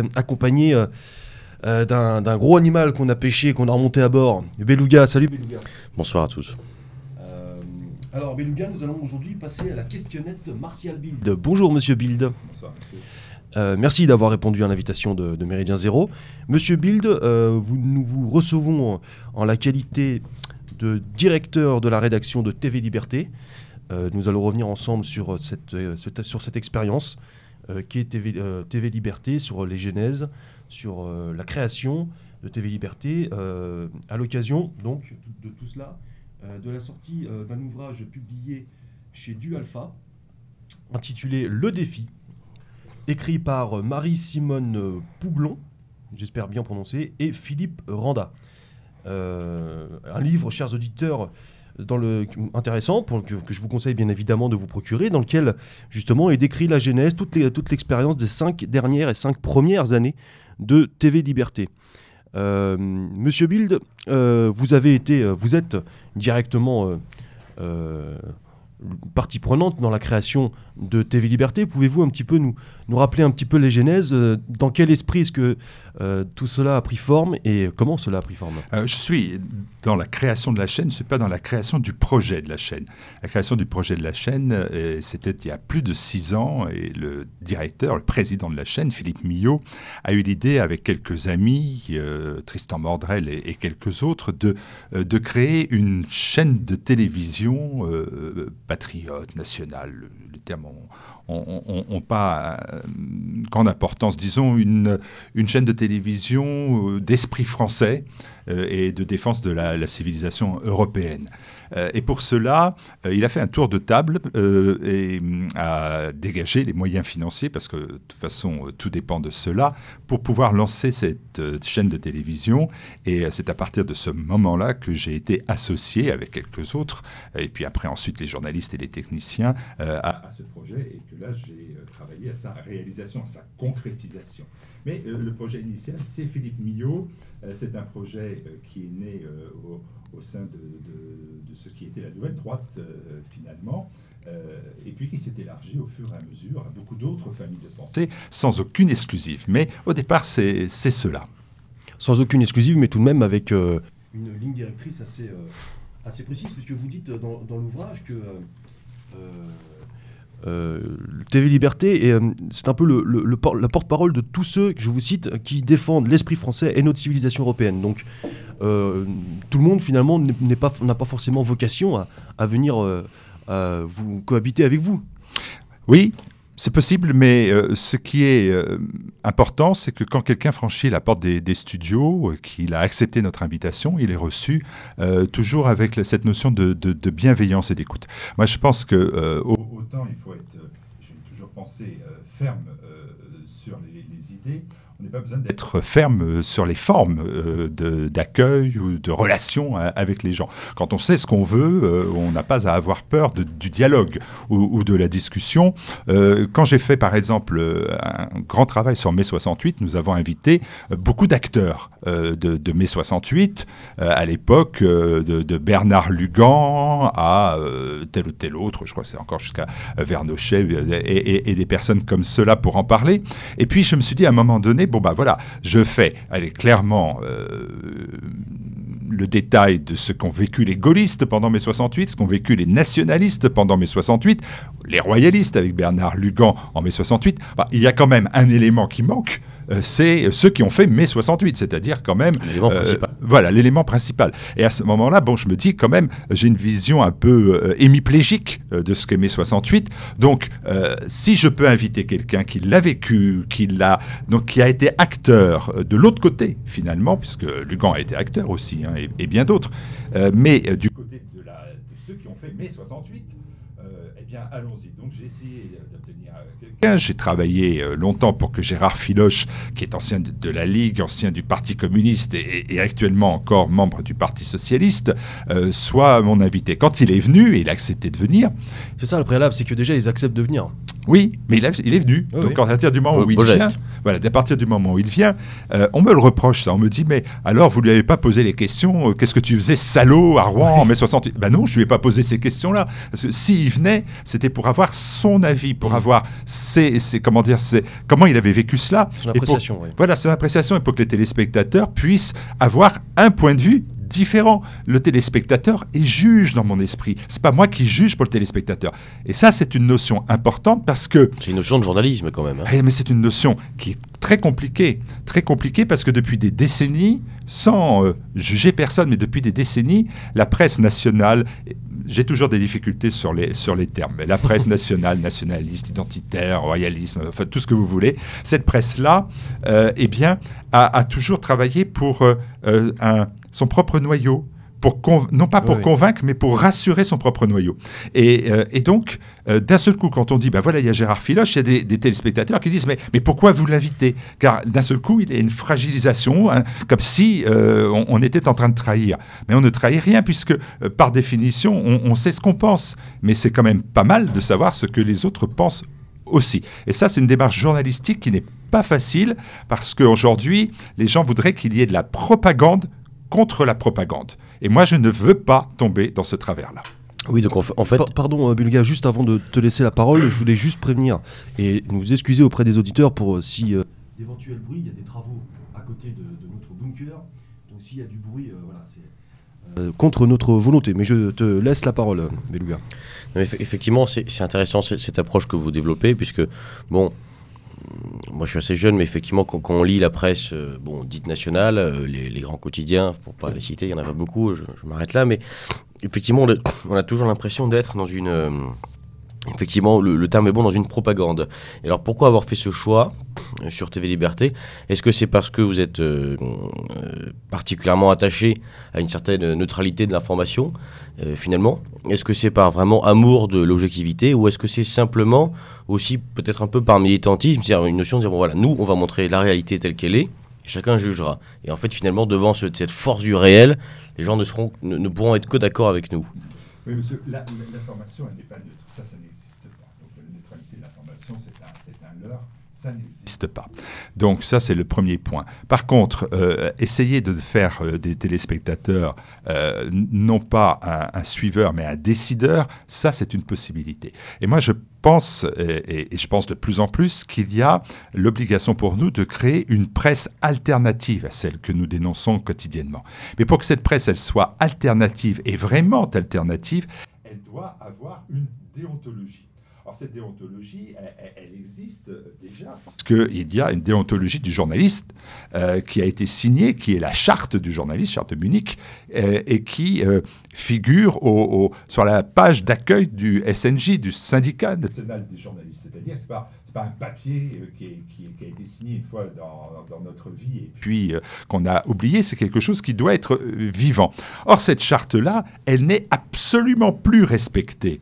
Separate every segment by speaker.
Speaker 1: aujourd'hui est accompagné d'un gros animal qu'on a pêché, qu'on a remonté à bord. Beluga, salut Beluga.
Speaker 2: Bonsoir à tous.
Speaker 1: alors Beluga, nous allons aujourd'hui passer à la questionnette Martial Bild. Bonjour Monsieur Bild.
Speaker 3: Bonsoir monsieur.
Speaker 1: Euh, merci d'avoir répondu à l'invitation de, Méridien Zéro. Monsieur Bild, euh, nous vous recevons en, la qualité de directeur de la rédaction de TV Liberté. Euh, nous allons revenir ensemble sur cette, sur cette expérience qui est TV, TV, Liberté, sur les genèses, sur la création de TV Liberté, à l'occasion donc de tout cela, de la sortie d'un ouvrage publié chez Du Alpha, intitulé Le défi, écrit par euh, Marie-Simone euh, Pouglon, j'espère bien prononcer, et Philippe Randa. Euh, un livre, chers auditeurs, intéressant, que, je vous conseille bien évidemment de vous procurer, dans lequel justement est décrit la genèse, toute, l'expérience des cinq dernières et cinq premières années de TV Liberté. Monsieur Bild, vous avez été, vous êtes directement partie prenante dans la création de TV Liberté. Pouvez-vous un petit peu nous, nous rappeler un petit peu les genèses euh, Dans quel esprit est-ce que euh, tout cela a pris forme et comment cela a pris forme?
Speaker 3: Euh, Je suis dans la création de la chaîne, je ne suis pas dans la création du projet de la chaîne. La création du projet de la chaîne, c'était il y a plus de six ans et le directeur, le président de la chaîne, Philippe Millot, a eu l'idée avec quelques amis, Tristan Mordrel et, quelques autres, de, de créer une chaîne de télévision patriote, nationale, le, terme ont, pas euh, grande importance. Disons une, une chaîne de télévision euh, d'esprit français euh, et de défense de la civilisation européenne. Euh, et pour cela, euh, il a fait un tour de table euh, et mm, a dégagé les moyens financiers, parce que de toute façon, tout dépend de cela, pour pouvoir lancer cette chaîne de télévision. Et c'est à partir de ce moment-là que j'ai été associé avec quelques autres, et puis après ensuite les journalistes et les techniciens, à, ce projet, et que là j'ai travaillé à sa réalisation, à sa concrétisation. Mais le projet initial, c'est Philippe Millot. c'est un projet qui est né au, au sein de, ce qui était la nouvelle droite euh, finalement. Euh, et puis qui s'est élargi au fur et à mesure à beaucoup d'autres familles de pensée, sans aucune exclusive. Mais au départ, c'est cela.
Speaker 1: Sans aucune exclusive, mais tout de même avec euh, une ligne directrice assez, assez précise, puisque vous dites dans, l'ouvrage que TV Liberté, c'est un peu le, la porte-parole de tous ceux, je vous cite, qui défendent l'esprit français et notre civilisation européenne. Donc, euh, tout le monde, finalement, n'a pas, forcément vocation à, venir vous cohabiter avec vous.
Speaker 3: Oui, c'est possible, mais ce qui est important, c'est que quand quelqu'un franchit la porte des, studios, qu'il a accepté notre invitation, il est reçu toujours avec cette notion de, bienveillance et d'écoute. Moi, je pense que autant il faut être, j'ai toujours pensé, ferme sur les idées, on n'a pas besoin d'être ferme sur les formes euh, d'accueil ou de relation euh, avec les gens. Quand on sait ce qu'on veut, euh, on n'a pas à avoir peur du dialogue ou, de la discussion. quand j'ai fait par exemple un grand travail sur mai 68, nous avons invité beaucoup d'acteurs de, mai 68, à l'époque de, Bernard Lugan à tel ou tel autre, je crois que c'est encore jusqu'à Vernochet et, et des personnes comme cela pour en parler. Et puis je me suis dit à un moment donné, bon bah voilà, je fais, clairement euh, le détail de ce qu'ont vécu les gaullistes pendant mai 68, ce qu'ont vécu les nationalistes pendant mai 68, les royalistes avec Bernard Lugan en mai 68. Bah, il y a quand même un élément qui manque, c'est ceux qui ont fait mai 68, c'est-à-dire quand même...
Speaker 1: L'élément euh, principal.
Speaker 3: Voilà, l'élément principal. Et à ce moment-là, bon, je me dis quand même, j'ai une vision un peu euh, hémiplégique de ce qu'est mai 68. Donc, si je peux inviter quelqu'un qui l'a vécu, qui l'a, donc qui a été acteur de l'autre côté finalement, puisque Lugan a été acteur aussi, hein, et, bien d'autres, mais du côté de, la, de, ceux qui ont fait mai 68, eh bien, allons-y. Donc, j'ai essayé d'obtenir j'ai travaillé euh, longtemps pour que Gérard Filoche, qui est ancien de, la Ligue, ancien du Parti communiste et, actuellement encore membre du Parti socialiste, euh, soit mon invité. Quand il est venu, et il a accepté de venir.
Speaker 1: C'est ça le préalable, c'est que déjà ils acceptent de venir.
Speaker 3: Oui, mais il, est venu. Donc à partir du moment où il vient, voilà, à partir du moment où il vient, euh, on me le reproche ça. On me dit mais alors vous lui avez pas posé les questions euh, Qu'est-ce que tu faisais salaud à Rouen en mai 68 Ben non, je lui ai pas posé ces questions-là. Parce que s'il venait, c'était pour avoir son avis, pour mmh. avoir ses, comment dire, comment il avait vécu cela.
Speaker 1: Son appréciation.
Speaker 3: Voilà, son appréciation et pour que les téléspectateurs puissent avoir un point de vue différent. Le téléspectateur est juge dans mon esprit. C'est pas moi qui juge pour le téléspectateur. Et ça, c'est une notion importante parce que.
Speaker 1: C'est une notion de journalisme quand même. Hein.
Speaker 3: Eh, mais c'est une notion qui est très compliquée. Très compliquée parce que depuis des décennies, sans euh, juger personne, mais depuis des décennies, la presse nationale j'ai toujours des difficultés sur les, sur les termes. Mais la presse nationale, nationaliste, identitaire, royalisme, enfin tout ce que vous voulez, cette presse-là, euh, eh bien, a, toujours travaillé pour euh, un, son propre noyau, pour non pas pour convaincre, mais pour rassurer son propre noyau. Et, euh, donc, euh, d'un seul coup, quand on dit, ben voilà, il y a Gérard Filoche, il y a des, téléspectateurs qui disent, mais, mais pourquoi vous l'invitez? Car d'un seul coup, il y a une fragilisation, hein, comme si euh, on, était en train de trahir. Mais on ne trahit rien, puisque par définition, on, on sait ce qu'on pense. Mais c'est quand même pas mal de savoir ce que les autres pensent aussi. Et ça, c'est une démarche journalistique qui n'est pas facile, parce qu'aujourd'hui, les gens voudraient qu'il y ait de la propagande contre la propagande. Et moi, je ne veux pas tomber dans ce travers-là.
Speaker 1: Oui, donc en fait. pardon, euh, Bulga, juste avant de te laisser la parole, je voulais juste prévenir et nous excuser auprès des auditeurs pour euh, si. Euh, D'éventuels bruits, il y a des travaux à côté de, notre bunker. Donc s'il y a du bruit, voilà, c'est. contre notre volonté. Mais je te laisse la parole, Beluga.
Speaker 2: Effectivement, c'est intéressant cette approche que vous développez, puisque, bon, moi je suis assez jeune, mais effectivement, quand, on lit la presse euh, bon, dite nationale, euh, les, grands quotidiens, pour pas les citer, il y en a pas beaucoup, je, m'arrête là, mais effectivement, on a, toujours l'impression d'être dans une. Euh, effectivement, le, terme est bon dans une propagande. Et alors pourquoi avoir fait ce choix sur TV Liberté? Est-ce que c'est parce que vous êtes particulièrement attaché à une certaine neutralité de l'information, finalement? Est-ce que c'est par vraiment amour de l'objectivité ou est-ce que c'est simplement aussi peut-être un peu par militantisme, c'est-à-dire une notion de dire, bon voilà, nous, on va montrer la réalité telle qu'elle est, chacun jugera. Et en fait, finalement, devant cette force du réel, les gens ne, seront, ne, pourront être que d'accord avec nous.
Speaker 3: Oui, monsieur, l'information, elle n'est pas. Ça, ça n'existe pas. Donc, la neutralité de l'information, c'est un, un leurre ça n'existe pas. Donc ça, c'est le premier point. Par contre, euh, essayer de faire euh, des téléspectateurs euh, non pas un, suiveur, mais un décideur, ça, c'est une possibilité. Et moi, je pense, et, je pense de plus en plus, qu'il y a l'obligation pour nous de créer une presse alternative à celle que nous dénonçons quotidiennement. Mais pour que cette presse, elle soit alternative et vraiment alternative, elle doit avoir une déontologie. Alors cette déontologie, elle, existe déjà parce qu'il y a une déontologie du journaliste euh, qui a été signée, qui est la charte du journaliste, charte de Munich, euh, et qui euh, figure au, sur la page d'accueil du SNJ, du syndicat national des journalistes. C'est-à-dire que ce n'est pas, pas, un papier qui, qui, a été signé une fois dans, dans notre vie et puis qu'on a oublié, c'est quelque chose qui doit être vivant. Or, cette charte-là, elle n'est absolument plus respectée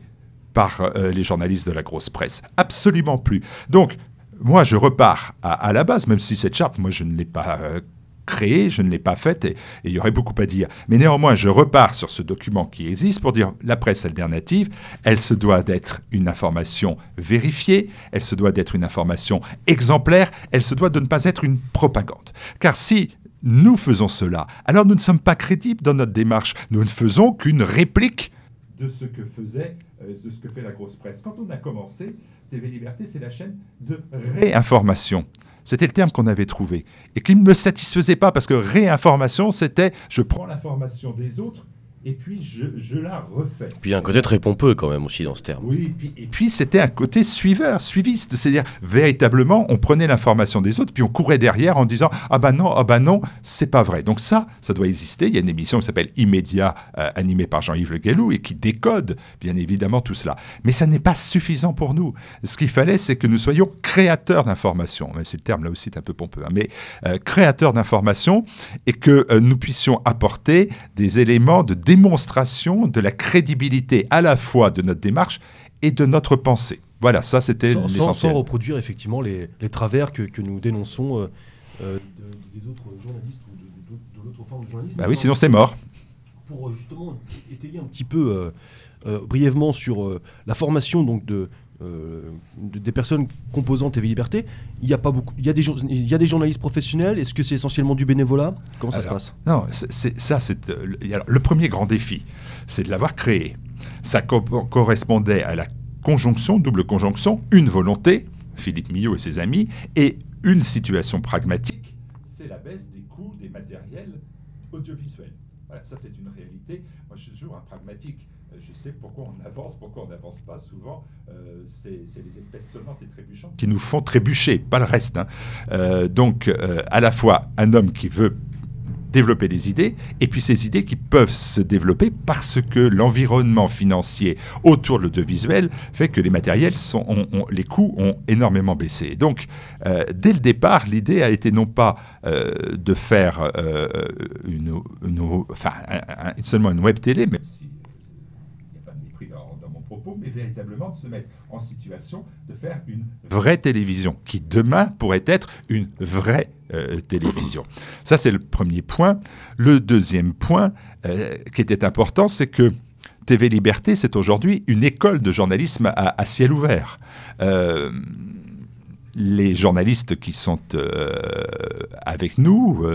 Speaker 3: par euh, les journalistes de la grosse presse. Absolument plus. Donc, moi, je repars à, la base, même si cette charte, moi, je ne l'ai pas euh, créée, je ne l'ai pas faite, et il y aurait beaucoup à dire. Mais néanmoins, je repars sur ce document qui existe pour dire la presse alternative, elle se doit d'être une information vérifiée, elle se doit d'être une information exemplaire, elle se doit de ne pas être une propagande. Car si nous faisons cela, alors nous ne sommes pas crédibles dans notre démarche, nous ne faisons qu'une réplique de ce que faisait, euh, de ce que fait la grosse presse. Quand on a commencé, TV Liberté, c'est la chaîne de réinformation. C'était le terme qu'on avait trouvé et qui ne me satisfaisait pas parce que réinformation, c'était je prends l'information des autres et puis je, la refais.
Speaker 2: Puis il y a un côté très pompeux quand même aussi dans ce terme.
Speaker 3: Oui, et puis, c'était un côté suiveur, suiviste, c'est-à-dire véritablement on prenait l'information des autres puis on courait derrière en disant ah ben non, ah ben non, c'est pas vrai. Donc ça, ça doit exister. Il y a une émission qui s'appelle Immédiat, euh, animée par Jean-Yves Le Gallou et qui décode bien évidemment tout cela. Mais ça n'est pas suffisant pour nous. Ce qu'il fallait, c'est que nous soyons créateurs d'informations, même si le terme là aussi est un peu pompeux, hein, mais euh, créateurs d'informations et que euh, nous puissions apporter des éléments de démonstration de la crédibilité à la fois de notre démarche et de notre pensée. Voilà, ça c'était l'essentiel.
Speaker 1: Sans, reproduire effectivement les, travers que, nous dénonçons euh, euh, des autres journalistes ou de, l'autre forme de journalisme.
Speaker 3: Bah oui, sinon c'est mort.
Speaker 1: Pour euh, justement étayer un petit peu brièvement sur la formation donc de, euh, de- des personnes composant TV Liberté, il y a pas beaucoup, il y a des, jour- il y a des journalistes professionnels. Est-ce que c'est essentiellement du bénévolat? Comment ça se passe?
Speaker 3: Non, c'est- ça, c'est euh, le- premier grand défi, c'est de l'avoir créé. Ça co- correspondait à la conjonction, double conjonction, une volonté, Philippe Millot et ses amis, et une situation pragmatique. C'est la baisse des coûts des matériels audiovisuels. Voilà, ça c'est une réalité. Moi, je suis toujours un pragmatique. Je sais pourquoi on avance, pourquoi on n'avance pas souvent. Euh, c'est les espèces sonnantes et trébuchantes qui nous font trébucher, pas le reste. hein. Euh, donc, euh, à la fois un homme qui veut développer des idées, et puis ces idées qui peuvent se développer parce que l'environnement financier autour de l'audiovisuel fait que les matériels, sont, ont- ont- les coûts ont énormément baissé. Donc, dès le départ, l'idée a été non pas de faire une, seulement une web télé, mais il n'y a pas de mépris dans, dans mais véritablement de se mettre en situation de faire une vraie télévision qui demain pourrait être une vraie euh, télévision. Ça, c'est le premier point. Le deuxième point euh, qui était important, c'est que TV Liberté, c'est aujourd'hui une école de journalisme à, ciel ouvert. Euh, les journalistes qui sont avec nous,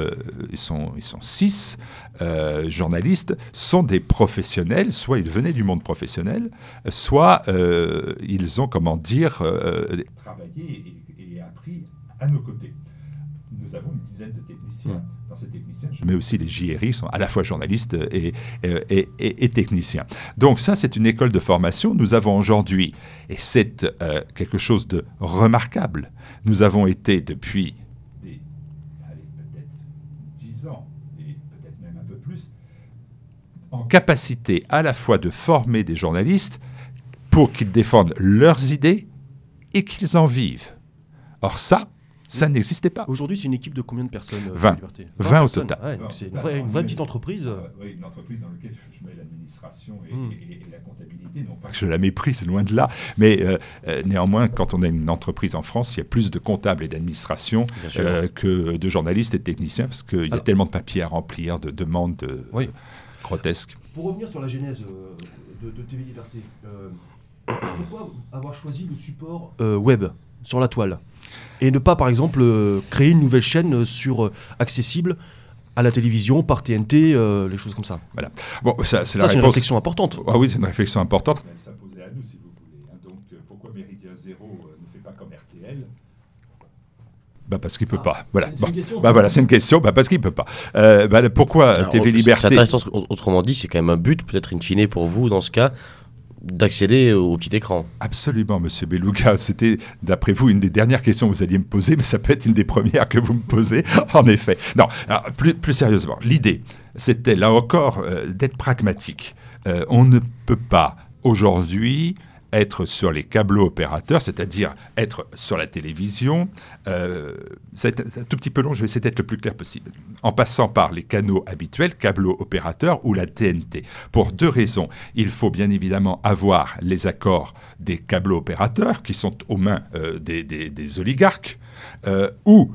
Speaker 3: ils, sont, ils sont six euh, journalistes, sont des professionnels, soit ils venaient du monde professionnel, soit euh, ils ont, comment dire, euh, travaillé et, et appris à nos côtés. Nous avons une dizaine de techniciens. Dans ces techniciens, je mets aussi les JRI, sont à la fois journalistes et, et, et- et techniciens. Donc ça, c'est une école de formation. Nous avons aujourd'hui, et c'est quelque chose de remarquable, nous avons été depuis des, allez, peut-être 10 ans, et peut-être même un peu plus, en capacité à la fois de former des journalistes pour qu'ils défendent leurs idées et qu'ils en vivent. Or ça, ça n'existait pas.
Speaker 1: Aujourd'hui, c'est une équipe de combien de personnes euh,
Speaker 3: 20.
Speaker 1: TV Liberté
Speaker 3: 20 au total.
Speaker 1: Ouais, c'est une vraie, une vraie petite entreprise.
Speaker 3: Euh, oui, une entreprise dans laquelle je mets l'administration et,
Speaker 1: Mm.
Speaker 3: et- et la comptabilité, non pas que je la méprise, loin de là, mais euh, euh, néanmoins, quand on a une entreprise en France, il y a plus de comptables et d'administration euh, que de journalistes et de techniciens, parce qu'il y a tellement de papiers à remplir, de demandes de-
Speaker 1: Oui.
Speaker 3: grotesques.
Speaker 1: Pour revenir sur la genèse euh, de, de TV Liberté, euh, pourquoi avoir choisi le support euh, web sur la toile et ne pas, par exemple, créer une nouvelle chaîne sur accessible à la télévision par TNT, euh, les choses comme ça?
Speaker 3: Bon, ça, c'est
Speaker 1: une réflexion importante.
Speaker 3: Ah oui, c'est une réflexion importante. Elle s'imposait à nous, si vous voulez. hein. Donc, euh, pourquoi Méridien Zéro euh, ne fait pas comme RTL bah parce qu'il peut
Speaker 1: Ah,
Speaker 3: pas. Voilà. Bon.
Speaker 1: une question.
Speaker 3: Bah voilà, c'est une question. Bah parce qu'il peut pas. Euh, bah, pourquoi
Speaker 2: Alors,
Speaker 3: TV Liberté
Speaker 2: intéressant, autrement dit, c'est quand même un but, peut-être in fine pour vous, dans ce cas, d'accéder au petit écran.
Speaker 3: Absolument, Monsieur Beluga. C'était, d'après vous, une des dernières questions que vous alliez me poser, mais ça peut être une des premières que vous me posez, en effet. Non, alors, plus, plus sérieusement, l'idée, c'était là encore euh, d'être pragmatique. Euh, on ne peut pas aujourd'hui être sur les câbleaux opérateurs, c'est-à-dire être sur la télévision. Euh, c'est un tout petit peu long, je vais essayer d'être le plus clair possible. En passant par les canaux habituels, câbleaux opérateurs ou la TNT. Pour deux raisons. Il faut bien évidemment avoir les accords des câbleaux opérateurs qui sont aux mains euh, des, oligarques, euh, ou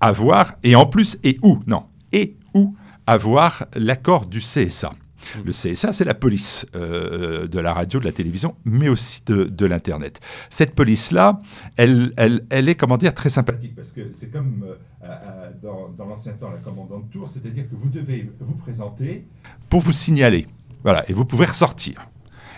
Speaker 3: avoir, et en plus, et où, non, et ou avoir l'accord du CSA. Le CSA, c'est la police euh, de la radio, de la télévision, mais aussi de, l'Internet. Cette police-là, elle, est, comment dire, très sympathique, parce que c'est comme euh, euh, dans, l'ancien temps la commandante tour, c'est-à-dire que vous devez vous présenter pour vous signaler. Voilà, et vous pouvez ressortir.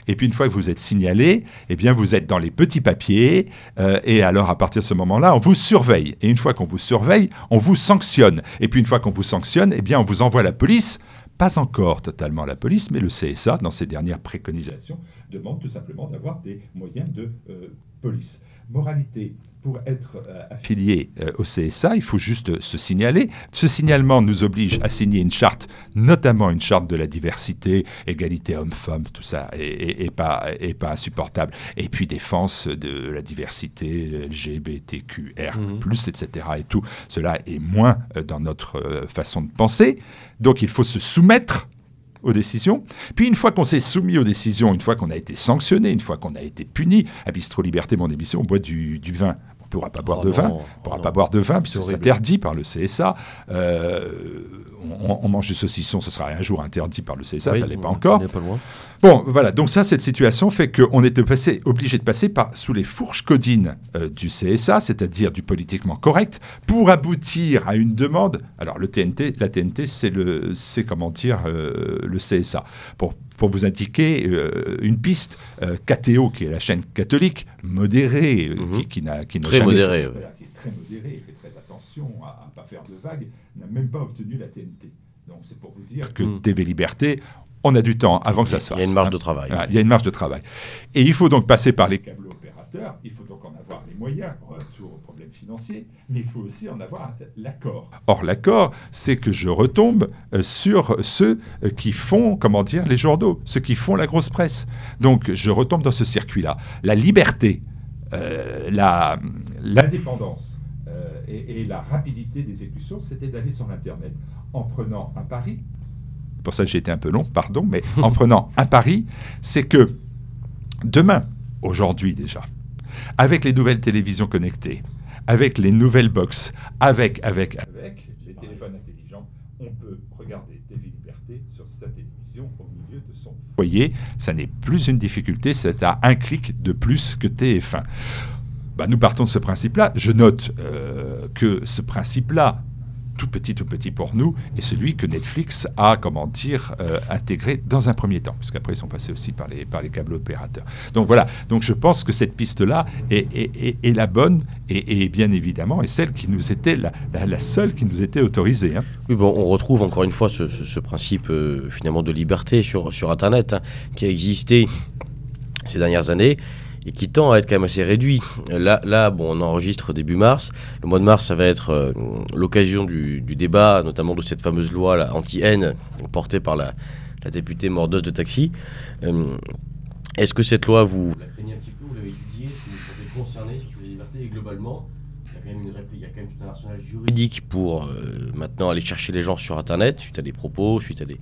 Speaker 3: Et puis une fois que vous êtes signalé, eh bien vous êtes dans les petits papiers, euh, et alors à partir de ce moment-là, on vous surveille. Et une fois qu'on vous surveille, on vous sanctionne. Et puis une fois qu'on vous sanctionne, eh bien on vous envoie la police. Pas encore totalement la police, mais le CSA, dans ses dernières préconisations, demande tout simplement d'avoir des moyens de euh, police. Moralité, pour être euh, affilié euh, au CSA, il faut juste se signaler. Ce signalement nous oblige à signer une charte, notamment une charte de la diversité, égalité homme-femme, tout ça est, est- est pas, est pas insupportable. Et puis défense de la diversité LGBTQR+,
Speaker 1: Mhm.
Speaker 3: etc. Et tout cela est moins euh, dans notre euh, façon de penser. Donc il faut se soumettre aux décisions. Puis une fois qu'on s'est soumis aux décisions, une fois qu'on a été sanctionné, une fois qu'on a été puni, à Bistro Liberté, mon émission, on boit du, du vin. Ne pourra pas boire
Speaker 1: Oh
Speaker 3: de vin,
Speaker 1: non,
Speaker 3: ne pourra
Speaker 1: oh
Speaker 3: pas boire de vin puisque
Speaker 1: C'est
Speaker 3: interdit par le CSA. Euh, on, on mange du saucisson, ce sera un jour interdit par le CSA,
Speaker 1: Oui,
Speaker 3: ça l'est pas encore.
Speaker 1: pas.
Speaker 3: Bon, voilà, donc ça, cette situation fait qu'on était passé, obligé de passer par, sous les fourches codines euh, du CSA, c'est-à-dire du politiquement correct, pour aboutir à une demande. Alors, le TNT, la TNT, c'est le, c'est comment dire, euh, le CSA. Pour, pour vous indiquer euh, une piste, euh, KTO, qui est la chaîne catholique, modérée, euh,
Speaker 2: Mhm.
Speaker 3: qui, qui n'a qui n'a
Speaker 2: Très
Speaker 3: jamais
Speaker 2: modérée,
Speaker 3: fait-
Speaker 2: ouais.
Speaker 3: voilà, qui est très modérée, fait très attention à ne pas faire de vagues, n'a même pas obtenu la TNT. Donc, c'est pour vous dire que
Speaker 1: Mhm.
Speaker 3: TV Liberté, on a du temps avant que ça se fasse.
Speaker 2: Il y a une marge de travail.
Speaker 3: Il y a une marge de travail. Et il faut donc passer par les câbles opérateurs, il faut donc en avoir les moyens, retour mais il faut aussi en avoir l'accord. Or, l'accord, c'est que je retombe euh, sur ceux euh, qui font, comment dire, les journaux, ceux qui font la grosse presse. Donc, je retombe dans ce circuit-là. La liberté, euh, la- l'indépendance euh, et, et la rapidité d'exécution, c'était d'aller sur l'Internet en prenant un pari. Pour ça, j'ai été un peu long, pardon, mais en prenant un pari, c'est que demain, aujourd'hui déjà, avec les nouvelles télévisions connectées, avec les nouvelles box, avec, avec, avec les téléphones intelligents, on peut regarder TV Liberté sur sa télévision au milieu de son foyer. Ça n'est plus une difficulté, c'est à un clic de plus que TF1. Bah, nous partons de ce principe-là. Je note euh, que ce principe-là, tout petit, tout petit pour nous, est celui que Netflix a, comment dire, euh, intégré dans un premier temps, parce qu'après ils sont passés aussi par les, par les câbles opérateurs. Donc voilà, donc je pense que cette piste-là est, est- est- la bonne et, et bien évidemment est celle qui nous était la, seule qui nous était autorisée. hein.
Speaker 2: Oui, bon, on retrouve encore une fois ce, ce- ce principe euh, finalement de liberté sur, sur Internet hein, qui a existé ces dernières années et qui tend à être quand même assez réduit. Là, là bon, on enregistre début mars. Le mois de mars, ça va être euh, l'occasion du, débat, notamment de cette fameuse loi anti-haine portée par la, députée mordeuse de taxi. Euh, Est-ce que cette loi, vous la craignez un petit peu, vous l'avez étudiée, vous vous sentez concerné sur les libertés et globalement il y a quand même tout un arsenal juridique pour euh, maintenant aller chercher les gens sur Internet, suite à des propos, suite à, des,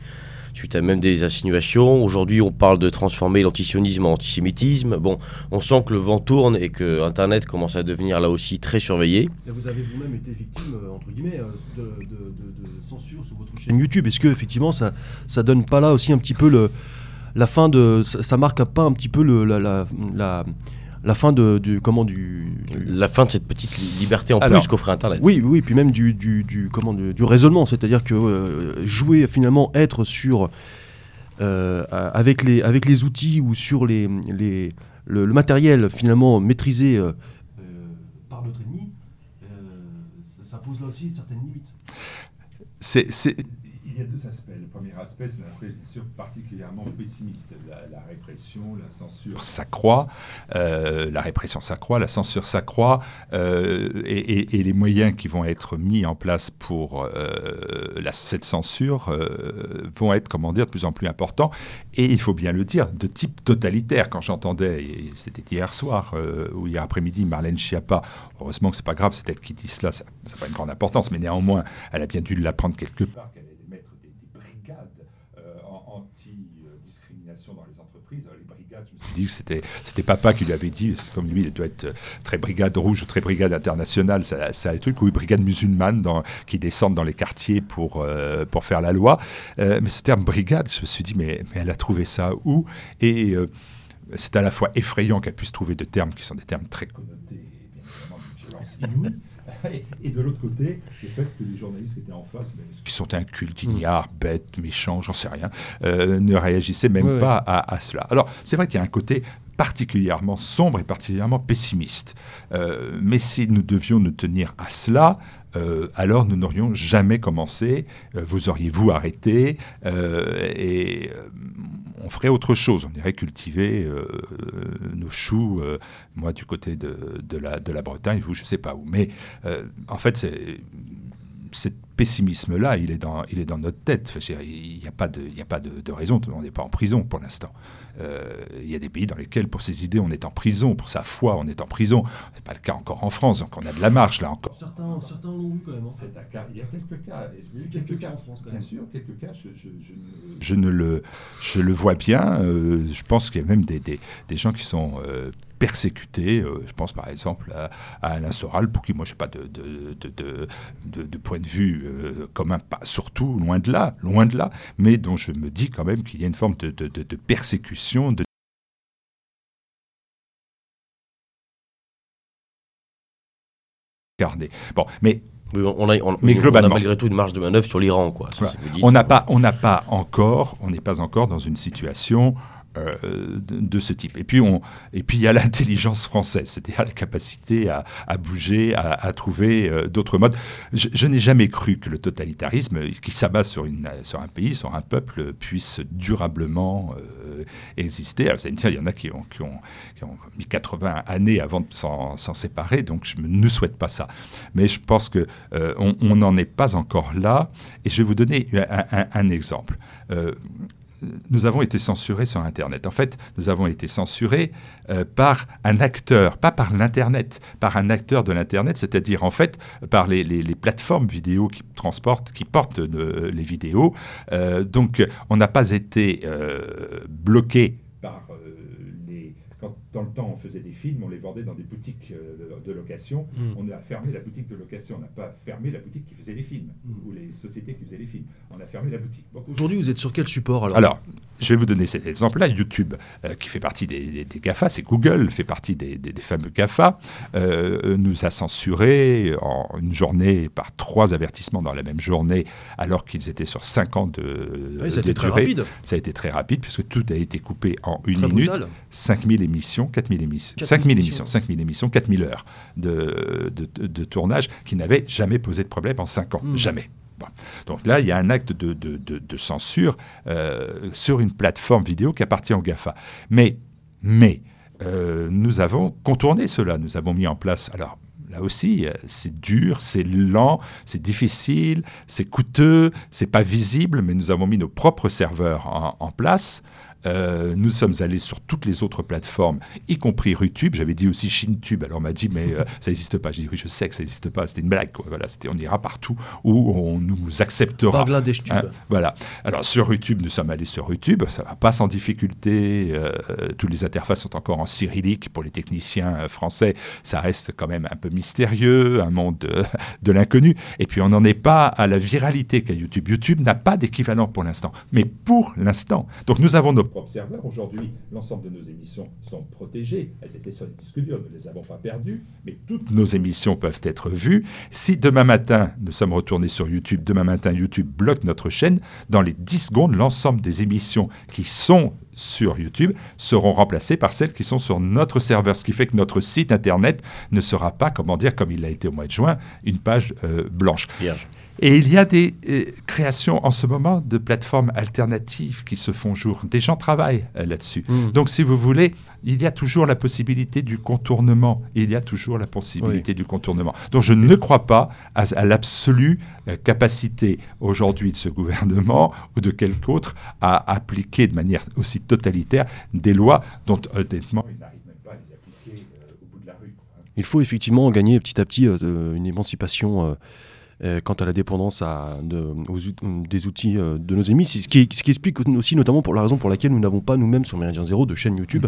Speaker 2: suite à même des insinuations. Aujourd'hui, on parle de transformer l'antisionisme en antisémitisme. Bon, on sent que le vent tourne et que Internet commence à devenir là aussi très surveillé.
Speaker 1: Vous avez vous-même été victime, euh, entre guillemets, euh, de, de- de- de censure sur votre chaîne YouTube. Est-ce que effectivement ça, ça donne pas là aussi un petit peu le, la fin de. Ça, ça marque pas un petit peu le, la, la, la, la fin de, du. Comment du. du-
Speaker 2: La fin de cette petite li- liberté en
Speaker 3: Alors,
Speaker 2: plus qu'offrait Internet.
Speaker 1: Oui, oui, puis même du, du, du- comment, du, du raisonnement, c'est-à-dire que euh, jouer finalement, être sur euh, avec les avec les outils ou sur les, les le, le matériel finalement maîtrisé euh, euh, par notre ennemi, euh, ça, ça pose là aussi certaines limites.
Speaker 3: C'est- Il y a deux aspects. Aspect, c'est un aspect bien sûr particulièrement pessimiste. La, répression, la censure s'accroît, euh, la répression s'accroît, la censure s'accroît, euh, et, les moyens qui vont être mis en place pour euh, cette censure euh, vont être, comment dire, de plus en plus importants. Et il faut bien le dire, de type totalitaire. Quand j'entendais, c'était hier soir euh, ou hier après-midi, Marlène Schiappa, heureusement que c'est pas grave, c'est elle qui dit cela, ça n'a pas une grande importance, mais néanmoins, elle a bien dû l'apprendre quelque part qu'elle allait mettre des, des brigades euh, en anti-discrimination dans les entreprises. Alors, les brigades, je me suis dit que c'était, c'était papa qui lui avait dit, comme lui, il doit être euh, très brigade rouge, très brigade internationale, ça, ça a des trucs, ou brigade musulmane qui descendent dans les quartiers pour, euh, pour faire la loi. Euh, mais ce terme brigade, je me suis dit, mais, elle a trouvé ça où? Et c'est à la fois effrayant qu'elle puisse trouver de termes qui sont des termes très connotés, bien évidemment. Et, de l'autre côté, le fait que les journalistes qui étaient en face, mais, qui sont incultes, ignares, bêtes, méchants, j'en sais rien, euh, ne réagissaient même
Speaker 1: Ouais, ouais.
Speaker 3: pas à, à cela. Alors, c'est vrai qu'il y a un côté particulièrement sombre et particulièrement pessimiste. Euh, mais si nous devions nous tenir à cela, euh, alors nous n'aurions jamais commencé, euh, vous auriez vous arrêté, euh, et on ferait autre chose. On irait cultiver nos choux, moi du côté de, la, Bretagne, vous je ne sais pas où. Mais en fait, c'est ce pessimisme-là, il, est dans- notre tête. Il n'y a pas de, de raison, on n'est pas en prison pour l'instant. Euh, il y a des pays dans lesquels, pour ses idées, on est en prison, pour sa foi, on est en prison. Ce n'est pas le cas encore en France, donc on a de la marge là encore.
Speaker 1: Certains, certains l'ont eu quand même. hein.
Speaker 3: C'est un cas. Il y a quelques cas.
Speaker 1: Il y a eu quelques cas en France quand
Speaker 3: Bien
Speaker 1: même.
Speaker 3: sûr, quelques cas, je, je- je ne, je ne le, je le vois bien. euh, je pense qu'il y a même des, des- des gens qui sont euh, persécutés. Euh, je pense par exemple à, Alain Soral, pour qui moi je n'ai pas de, de, point de vue commun, pas surtout, loin de là, loin de là, mais dont je me dis quand même qu'il y a une forme de, persécution, de Bon, mais
Speaker 2: on, a, mais globalement, malgré tout une marge de manœuvre sur l'Iran, quoi.
Speaker 3: on n'a pas, on n'a pas encore, on n'est pas encore dans une situation euh, de, ce type. Et puis, on, et puis il y a l'intelligence française, c'est-à-dire la capacité à, bouger, à, trouver euh, d'autres modes. Je, n'ai jamais cru que le totalitarisme, qui s'abat sur, sur un pays, sur un peuple, puisse durablement euh, exister. Alors, ça me dire, il y en a qui ont, mis 80 années avant de s'en séparer, donc je ne souhaite pas ça. Mais je pense qu'on on n'en est pas encore là. Et je vais vous donner un exemple nous avons été censurés sur Internet. En fait, nous avons été censurés euh, par un acteur, pas par l'Internet, par un acteur de l'Internet, c'est-à-dire en fait par les, plateformes vidéo qui transportent, qui portent euh, les vidéos. Euh, donc, on n'a pas été bloqué dans le temps, on faisait des films, on les vendait dans des boutiques euh, de, location. Hmm. On a fermé la boutique de location. On n'a pas fermé la boutique qui faisait les films, hmm. ou les sociétés qui faisaient les films. On a fermé la boutique.
Speaker 1: Aujourd'hui, vous êtes sur quel support alors?
Speaker 3: Alors, je vais vous donner cet exemple-là. YouTube, euh, qui fait partie des, GAFA, c'est Google, fait partie des, fameux GAFA, euh, nous a censuré en une journée par trois avertissements dans la même journée, alors qu'ils étaient sur cinq ans de,
Speaker 1: oui, ça a été très rapide.
Speaker 3: Ça a été très rapide, puisque tout a été coupé en une minute. 5000 émissions 4000 émissions, 5000 émissions, 5000 émissions, 4000 heures de, de, tournage qui n'avaient jamais posé de problème en 5 ans. Hmm. Jamais. Donc là, il y a un acte de, de censure euh, sur une plateforme vidéo qui appartient au GAFA. Mais, mais euh, nous avons contourné cela. Nous avons mis en place, alors là aussi, euh, c'est dur, c'est lent, c'est difficile, c'est coûteux, c'est pas visible, mais nous avons mis nos propres serveurs en, en place. Euh, nous sommes allés sur toutes les autres plateformes, y compris Rutube. J'avais dit aussi ShinTube. Alors on m'a dit, mais euh, ça n'existe pas. J'ai dit, oui, je sais que ça n'existe pas. C'était une blague. Voilà, on ira partout où on nous acceptera.
Speaker 1: Bangladesh Tube. Hein,
Speaker 3: voilà. Alors sur YouTube, nous sommes allés sur YouTube. Ça va pas sans difficulté. Euh, toutes les interfaces sont encore en cyrillique pour les techniciens français. Ça reste quand même un peu mystérieux, un monde de, l'inconnu. Et puis on n'en est pas à la viralité qu'a YouTube. YouTube n'a pas d'équivalent pour l'instant. Mais pour l'instant. Donc nous avons nos Aujourd'hui, l'ensemble de nos émissions sont protégées. Elles étaient sur les disques durs, nous ne les avons pas perdues, mais toutes nos émissions peuvent être vues. Si demain matin, nous sommes retournés sur YouTube, demain matin, YouTube bloque notre chaîne, dans les 10 secondes, l'ensemble des émissions qui sont sur YouTube seront remplacées par celles qui sont sur notre serveur, ce qui fait que notre site internet ne sera pas, comment dire, comme il l'a été au mois de juin, une page euh, blanche.
Speaker 2: Vierge.
Speaker 3: Et il y a des euh, créations en ce moment de plateformes alternatives qui se font jour. Des gens travaillent euh, là-dessus. Mm. Donc, si vous voulez, il y a toujours la possibilité du contournement. Il y a toujours la possibilité du contournement. Donc, je ne crois pas à, l'absolue euh, capacité aujourd'hui de ce gouvernement ou de quelque autre à appliquer de manière aussi totalitaire des lois dont, honnêtement, il n'arrive même pas à les appliquer au bout de la rue.
Speaker 1: Il faut effectivement gagner petit à petit une émancipation quant à la dépendance à, des outils euh, de nos émis, ce qui, ce qui, explique aussi notamment pour la raison pour laquelle nous n'avons pas nous-mêmes sur Méridien Zéro de chaîne YouTube.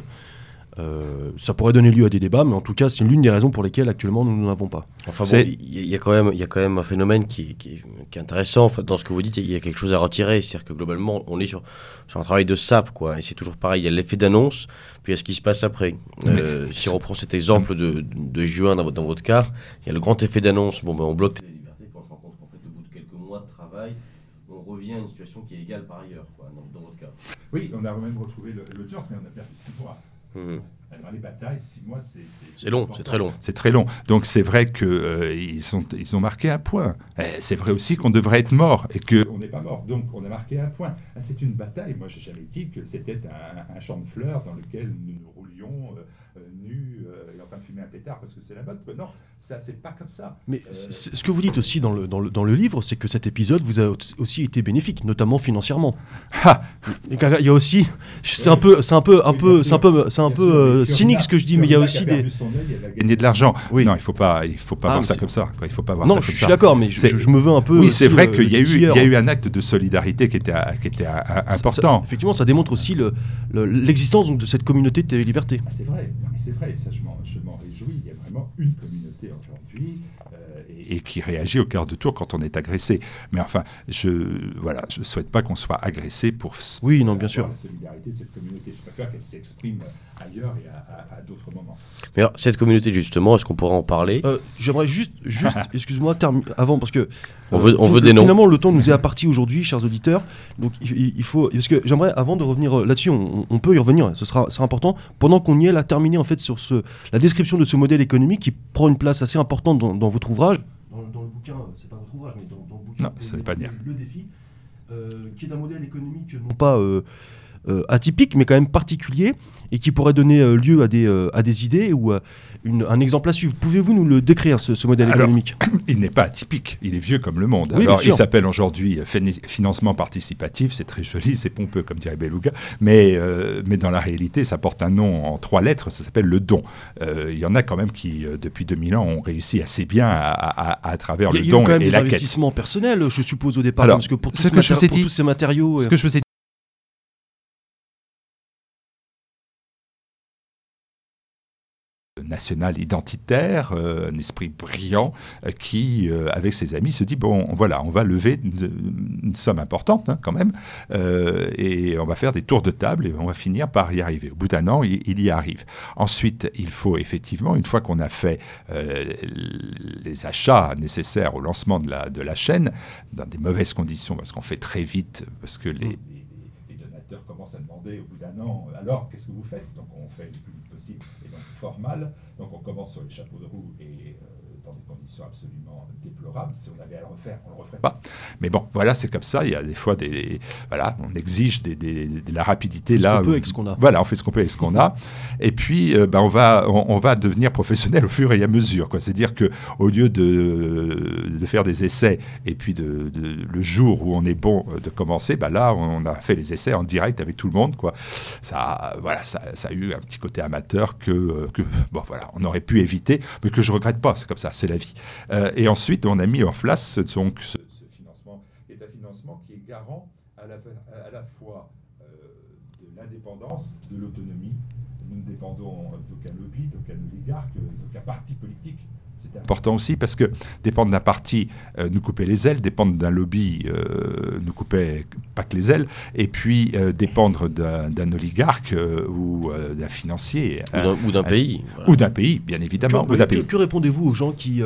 Speaker 1: Euh, ça pourrait donner lieu à des débats, mais en tout cas, c'est l'une des raisons pour lesquelles actuellement nous n'en avons pas.
Speaker 2: Enfin bon, il y, a quand même, il y a quand même un phénomène qui, qui, est intéressant. dans ce que vous dites, il y a quelque chose à retirer. C'est-à-dire que globalement, on est sur, sur un travail de sap, quoi. Et c'est toujours pareil. Il y a l'effet d'annonce, puis il y a ce qui se passe après. si on reprend cet exemple de, de juin dans, dans, votre cas, il y a le grand effet d'annonce. Bon, ben, on bloque revient à une situation qui est égale par ailleurs, quoi, dans, votre cas.
Speaker 3: Oui, on a même retrouvé l'audience, mais on a perdu six mois. Mmh. Dans les batailles, six mois, c'est.
Speaker 2: C'est long, c'est très long.
Speaker 3: C'est très long. Donc c'est vrai qu'ils euh, ils ont marqué un point. C'est vrai aussi qu'on devrait être mort et qu'on n'est pas mort. Donc on a marqué un point. Ah, c'est une bataille. Moi, j'ai jamais dit que c'était un, champ de fleurs dans lequel nous nous roulions euh, euh, nus et en train de fumer un pétard parce que c'est la mode. Non, ça, c'est pas comme ça.
Speaker 1: Mais euh, ce que vous dites aussi dans le, dans le, dans le livre, c'est que cet épisode vous a aussi été bénéfique, notamment financièrement. il y a aussi, c'est un peu, c'est un peu, un peu, c'est un peu, c'est un peu euh, cynique ce que je dis, mais il y a aussi des.
Speaker 3: Gagner de l'argent. Oui. Non, il faut pas, il faut pas ah, voir ça comme ça. Il faut pas voir
Speaker 1: non,
Speaker 3: ça
Speaker 1: comme ça. Non, je suis d'accord, mais je, me veux un peu.
Speaker 3: Oui, c'est vrai qu'il y a eu, il y a eu un acte de solidarité qui était, qui était important.
Speaker 1: effectivement, ça démontre aussi l'existence de cette communauté de liberté.
Speaker 3: Ah, c'est vrai, c'est vrai, ça je m'en réjouis. Il y a vraiment une communauté aujourd'hui euh, et, qui réagit au quart de tour quand on est agressé. Mais enfin, je voilà, je souhaite pas qu'on soit agressé pour
Speaker 1: oui, non, bien sûr.
Speaker 3: la solidarité de cette communauté. Je préfère qu'elle s'exprime ailleurs et à, d'autres moments.
Speaker 2: Mais alors, cette communauté justement, est-ce qu'on pourrait en parler?
Speaker 1: Euh, J'aimerais juste, juste, excuse-moi, avant parce que
Speaker 2: on veut, on veut des
Speaker 1: noms. Finalement, le temps nous est imparti aujourd'hui, chers auditeurs. Donc, il, faut parce que j'aimerais, avant de revenir euh, là-dessus, on, peut y revenir. Ce sera, sera important. Pendant qu'on y est, là, terminer en fait sur ce, la description de ce modèle économique qui prend une place assez importante dans, votre ouvrage. Dans, le bouquin, c'est pas votre ouvrage, mais dans, le bouquin.
Speaker 3: Non, ce n'est pas bien.
Speaker 1: Le défi, euh, qui est un modèle économique non pas euh, atypique, mais quand même particulier, et qui pourrait donner lieu à des, à des idées ou un exemple à suivre. Pouvez-vous nous le décrire, ce, modèle économique?
Speaker 3: Il n'est pas atypique, il est vieux comme le monde. Alors, il s'appelle aujourd'hui financement participatif, c'est très joli, c'est pompeux, comme dirait Beluga, mais, euh, mais dans la réalité, ça porte un nom en trois lettres, ça s'appelle le don. Euh, il y en a quand même qui, euh, depuis 2000 ans, ont réussi assez bien à, travers le don et la quête. Il y a quand même des
Speaker 1: investissements personnels, je suppose, au départ, parce que pour, ce que je pour tous ces matériaux...
Speaker 3: Ce que je vous ai national identitaire, euh, un esprit brillant euh, qui, euh, avec ses amis, se dit bon, voilà, on va lever une, somme importante hein, quand même, et on va faire des tours de table et on va finir par y arriver. Au bout d'un an, il, y arrive. Ensuite, il faut effectivement, une fois qu'on a fait les achats nécessaires au lancement de la, de la chaîne, dans des mauvaises conditions, parce qu'on fait très vite, parce que les, au bout d'un an, alors qu'est-ce que vous faites? Donc on fait le plus vite possible et donc formal. Donc on commence sur les chapeaux de roue et euh, dans des conditions absolument déplorables. Si on avait à le refaire, on le referait pas. Mais bon, voilà, c'est comme ça. Il y a des fois des. Voilà, on exige des, de la rapidité là.
Speaker 1: On peut avec ce qu'on a.
Speaker 3: Voilà, on fait ce qu'on peut avec ce qu'on a. Et puis, euh, ben, on, va, on, va devenir professionnel au fur et à mesure. C'est-à-dire qu'au lieu de, de, faire des essais et puis de, le jour où on est bon euh, de commencer, ben là, on a fait les essais en direct avec tout le monde. Quoi. Ça, voilà, ça, ça a eu un petit côté amateur que, que bon, voilà, on aurait pu éviter, mais que je regrette pas. C'est comme ça c'est la vie. Euh, et ensuite, on a mis en place donc, ce, financement, qui est un financement qui est garant à la, fois euh, de l'indépendance, de l'autonomie. Nous ne dépendons d'aucun lobby, d'aucun oligarque, d'aucun parti politique c'est important aussi parce que dépendre d'un parti euh, nous coupait les ailes, dépendre d'un lobby euh, nous coupait pas que les ailes, et puis euh, dépendre d'un oligarque ou d'un financier.
Speaker 2: Ou d'un pays.
Speaker 3: Ou d'un pays, bien évidemment.
Speaker 1: Que, que répondez-vous aux gens qui,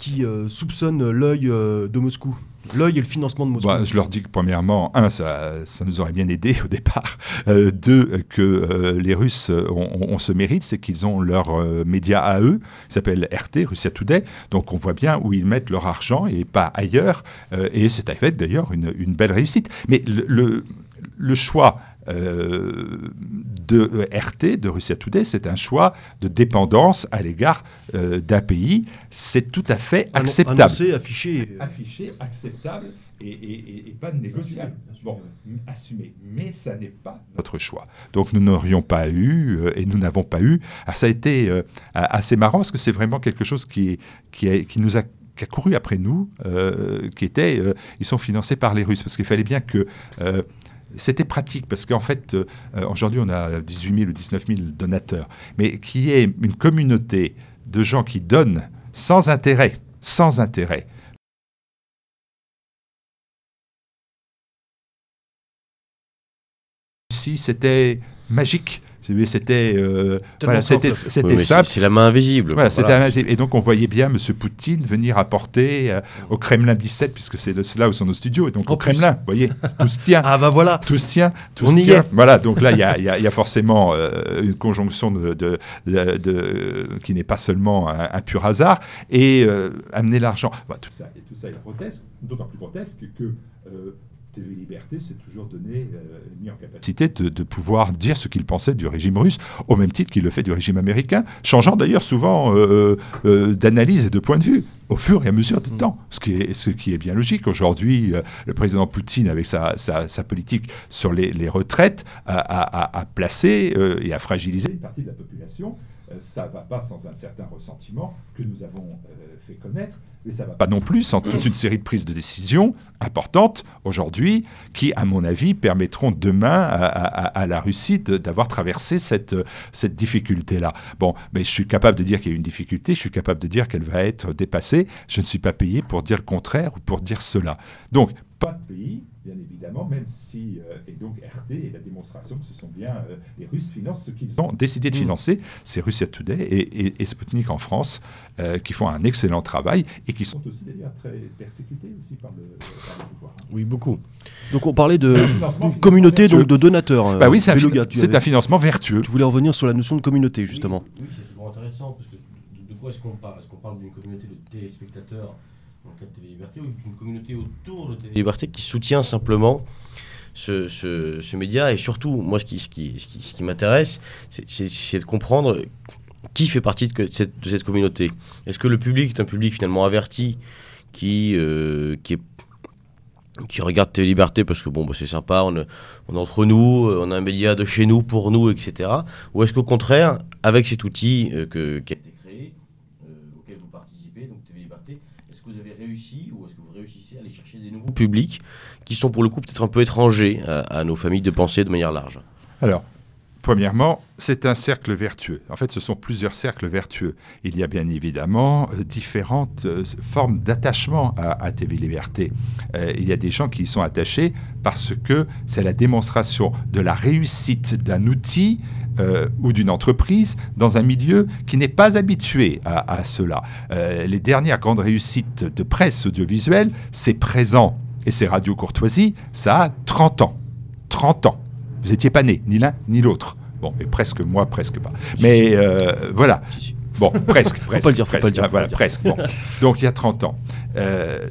Speaker 1: qui soupçonnent l'œil de Moscou L'œil et le financement de Moscou.
Speaker 3: Bah, je leur dis que premièrement, un, ça, ça nous aurait bien aidé au départ. Euh, deux, que euh, les Russes ont, ce mérite, c'est qu'ils ont leur euh, média à eux, qui s'appelle RT, Russia Today. Donc on voit bien où ils mettent leur argent et pas ailleurs. et c'est d'ailleurs une, belle réussite. Mais le choix euh, de RT, de Russia Today, c'est un choix de dépendance à l'égard euh, d'un pays. C'est tout à fait acceptable.
Speaker 1: Annoncé, affiché.
Speaker 3: Affiché, acceptable et, pas négociable. Bon, assumé. Mais ça n'est pas notre choix. Donc nous n'aurions pas eu, euh, et nous n'avons pas eu. Alors, ça a été assez marrant parce que c'est vraiment quelque chose qui, qui, qui nous a qui a couru après nous, qui était, ils sont financés par les Russes, parce qu'il fallait bien que c'était pratique parce qu'en fait, euh, aujourd'hui, on a 18 000 ou 19 000 donateurs, mais qui est une communauté de gens qui donnent sans intérêt, sans intérêt. Si c'était magique, c'était euh, voilà, c'était simple.
Speaker 2: C'est la main invisible.
Speaker 3: Voilà, voilà. Et donc on voyait bien M. Poutine venir apporter euh, au Kremlin 17, puisque c'est là où sont nos studios, et donc au Kremlin, vous voyez, tout se tient.
Speaker 1: ah bah voilà.
Speaker 3: Tout se tient. Tout on se y tient. Est. Voilà, donc là il y a, y, y a, forcément euh, une conjonction de, de, de, qui n'est pas seulement un, un, pur hasard, et amener l'argent. Bah, tout, ça, et tout ça est grotesque, d'autant plus grotesque que TV Liberté s'est toujours donné, euh, mis en capacité de, de, pouvoir dire ce qu'il pensait du régime russe, au même titre qu'il le fait du régime américain, changeant d'ailleurs souvent euh, euh, d'analyse et de point de vue au fur et à mesure du mm. temps, ce qui, est, ce qui est bien logique. Aujourd'hui, le président Poutine, avec sa, sa, sa politique sur les, les retraites, a, a, a placé et a fragilisé une partie de la population ça ne va pas sans un certain ressentiment que nous avons fait connaître, pas non plus sans toute une série de prises de décisions importantes aujourd'hui qui, à mon avis, permettront demain à, la Russie d'avoir traversé cette, cette difficulté-là. Bon, mais je suis capable de dire qu'il y a une difficulté, je suis capable de dire qu'elle va être dépassée. Je ne suis pas payé pour dire le contraire ou pour dire cela. Donc, pas de pays bien évidemment, même si, euh, et donc RT est la démonstration que ce sont bien euh, les Russes financent ce qu'ils ont décidé de mm. financer, c'est Russia Today et, et, Sputnik en France, euh, qui font un excellent travail et qui sont aussi d'ailleurs très persécutés aussi par le,
Speaker 1: pouvoir. Oui, beaucoup. Donc on parlait de communauté donc de donateurs.
Speaker 3: Bah oui, c'est un, un, financement vertueux.
Speaker 1: Tu voulais revenir sur la notion de communauté justement.
Speaker 2: Oui, c'est toujours intéressant parce que de, quoi est-ce qu'on parle? Est-ce qu'on parle d'une communauté de téléspectateurs dans le Télé Liberté, ou une communauté autour de Télé Liberté qui soutient simplement ce, ce, média. Et surtout, moi, ce qui, ce qui, ce qui, m'intéresse, c'est de comprendre qui fait partie de cette, de cette communauté. Est-ce que le public est un public finalement averti qui, euh, qui, est, Liberté parce que bon, bah, c'est sympa, on, est entre nous, euh, on a un média de chez nous, pour nous, etc. Ou est-ce qu'au contraire, avec cet outil euh, que, vous avez réussi ou est-ce que vous réussissez à aller chercher des nouveaux publics qui sont pour le coup peut-être un peu étrangers à, nos familles de pensée de manière large?
Speaker 3: Alors, Premièrement, c'est un cercle vertueux. En fait, ce sont plusieurs cercles vertueux. Il y a bien évidemment euh, différentes euh, formes d'attachement à, TV Liberté. Euh, il y a des gens qui y sont attachés parce que c'est la démonstration de la réussite d'un outil euh, ou d'une entreprise dans un milieu qui n'est pas habitué à, cela. Euh, les dernières grandes réussites de presse audiovisuelle, c'est présent et c'est Radio Courtoisie, ça a 30 ans. 30 ans. Vous n'étiez pas né, ni l'un ni l'autre. Bon, et presque moi, presque pas. Mais euh, voilà. Bon, presque, presque.
Speaker 1: pas le dire, presque, pas dire,
Speaker 3: voilà, presque. Bon. Donc il y a 30 ans.